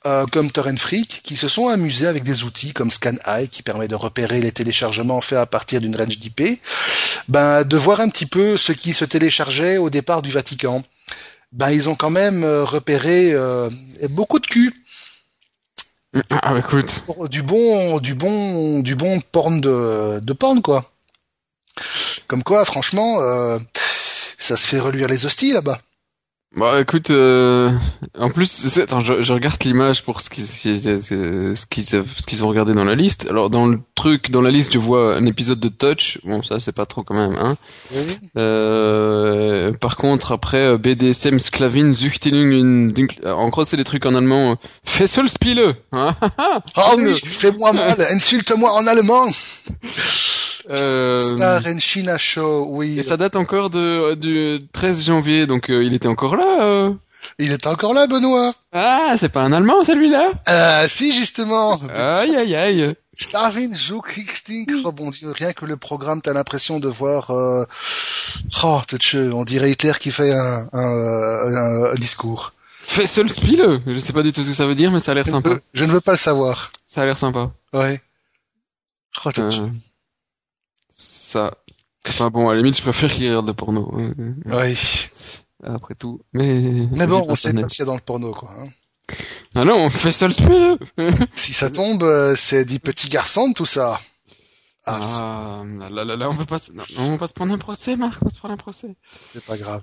euh, comme Torrent Freak, qui se sont amusés avec des outils comme ScanEye, qui permet de repérer les téléchargements faits à partir d'une range d'IP, ben, de voir un petit peu ce qui se téléchargeait au départ du Vatican. Ben, ils ont quand même euh, repéré euh, beaucoup de cul. ah bah écoute du bon du bon du bon porn de de porn quoi comme quoi franchement euh, ça se fait reluire les hosties là-bas Bah écoute, euh, en plus, attends, je, je regarde l'image pour ce qu'ils ce qu'ils ce qu'ils ont regardé dans la liste. Alors dans le truc, dans la liste, je vois un épisode de Touch. Bon, ça c'est pas trop quand même, hein. Euh, par contre, après euh, BDSM, Sklavin, Zuchtelung, en gros c'est des trucs en allemand. euh, Fesselspiele. Hein, ah oui fais-moi mal insulte-moi en allemand euh, Star and China Show oui et ça date encore de du 13 janvier, donc euh, il était encore là. euh. il est encore là Benoît Ah, c'est pas un allemand celui-là? ah si justement Aïe aïe aïe. Slavin Zuchting oh bon Dieu rien que le programme t'as l'impression de voir euh... oh on dirait Hitler qui fait un, un, un- un discours Fesselspiele Je sais pas du tout ce que ça veut dire, mais ça a l'air sympa. veux, je ne veux pas le savoir Ça a l'air sympa. ouais oh. Euh, ça... Enfin bon, à la limite, je préfère qu'il regarde le porno. Ouais. Après tout. Mais... Mais bon, on sait pas ce qu'il y a dans le porno, quoi. hein. Ah non, Fesselspiele Si ça tombe, euh, c'est des petits garçons, tout ça. Ah, Ah, là, là, là, on peut pas... Non, on va se prendre un procès, Marc, on va se prendre un procès. c'est pas grave.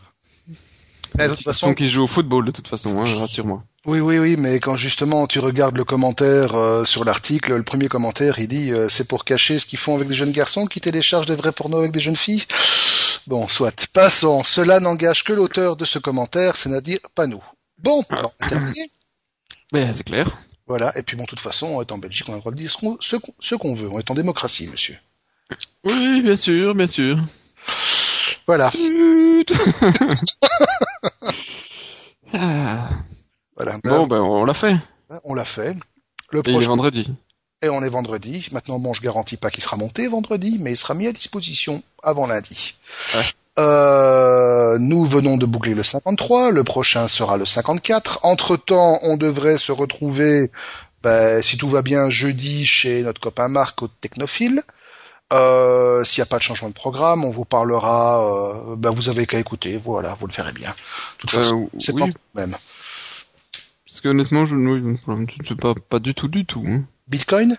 De toute façon, qui joue au football de toute façon, hein, rassure-moi. Oui, oui, oui, mais quand justement tu regardes le commentaire euh, sur l'article, le premier commentaire, il dit euh, c'est pour cacher ce qu'ils font avec des jeunes garçons qui téléchargent des vrais pornos avec des jeunes filles. Bon, soit. Passons. Cela n'engage que l'auteur de ce commentaire, c'est-à-dire pas nous. Bon, ah. bon terminé. Ben, c'est clair. Voilà. Et puis bon, de toute façon, on est en Belgique, on a le droit de dire ce qu'on veut. On est en démocratie, monsieur. Oui, bien sûr, bien sûr. Voilà. Voilà. Bon, ben, on l'a fait. On l'a fait. Le Et il est vendredi. Et on est vendredi. Maintenant, bon, je garantis pas qu'il sera monté vendredi, mais il sera mis à disposition avant lundi. Euh, nous venons de boucler le 53, le prochain sera le 54. Entre-temps, on devrait se retrouver, ben, si tout va bien, jeudi chez notre copain Marc au Technophile. Euh, S'il n'y a pas de changement de programme, on vous parlera. Euh, ben vous avez qu'à écouter, voilà, vous le verrez bien. De toute façon, euh, c'est pas même. Parce que honnêtement, je ne sais pas, pas du tout, du tout. Hein. Bitcoin?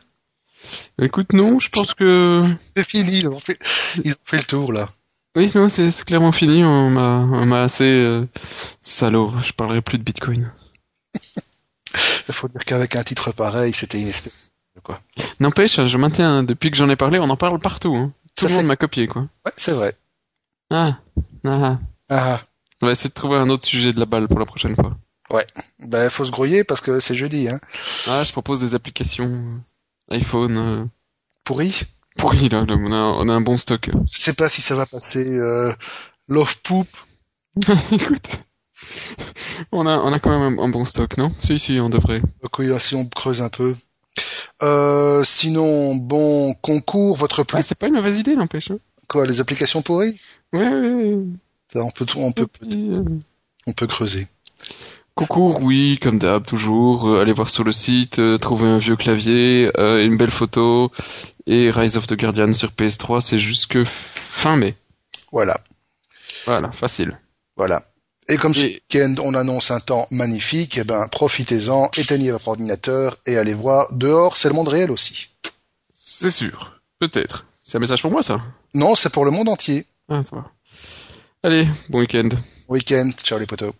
Écoute, non, je pense que c'est fini. Ils ont fait, ils ont fait le tour là. Oui, non, c'est clairement fini. On m'a assez euh, salaud. Je parlerai plus de Bitcoin. Il faut dire qu'avec un titre pareil, c'était inespéré. Quoi. N'empêche, je maintiens, depuis que j'en ai parlé, on en parle partout. Hein. Tout le monde m'a copié, quoi. Ouais, c'est vrai. Ah, ah, ah. On va essayer de trouver un autre sujet de la balle pour la prochaine fois. Ouais. Ben, faut se grouiller parce que c'est jeudi, hein. Ah, je propose des applications iPhone. Euh... Pourri Pourri, là, on, a, on a un bon stock. Je sais pas si ça va passer. Euh, Love Poop. Écoute. On a, on a quand même un, bon stock, non? Si, si, on devrait. Donc si on creuse un peu. Euh, sinon, bon concours, votre plus. c'est pas une mauvaise idée, n'empêche. Hein. Quoi, les applications pourries Ouais, ouais, ouais. Ça, on peut, on peut, euh. on peut creuser. Concours, oui, comme d'hab, toujours. Euh, allez voir sur le site, euh, trouver un vieux clavier, une belle photo et Rise of the Guardian sur PS3, c'est jusque fin mai. Voilà. Voilà, facile. Voilà. Et comme ce week-end, on annonce un temps magnifique, eh ben, profitez-en, éteignez votre ordinateur et allez voir dehors, c'est le monde réel aussi. C'est sûr. Peut-être. C'est un message pour moi, ça? Non, c'est pour le monde entier. Ah, ça va. Allez, bon week-end. Week-end. Ciao les potos.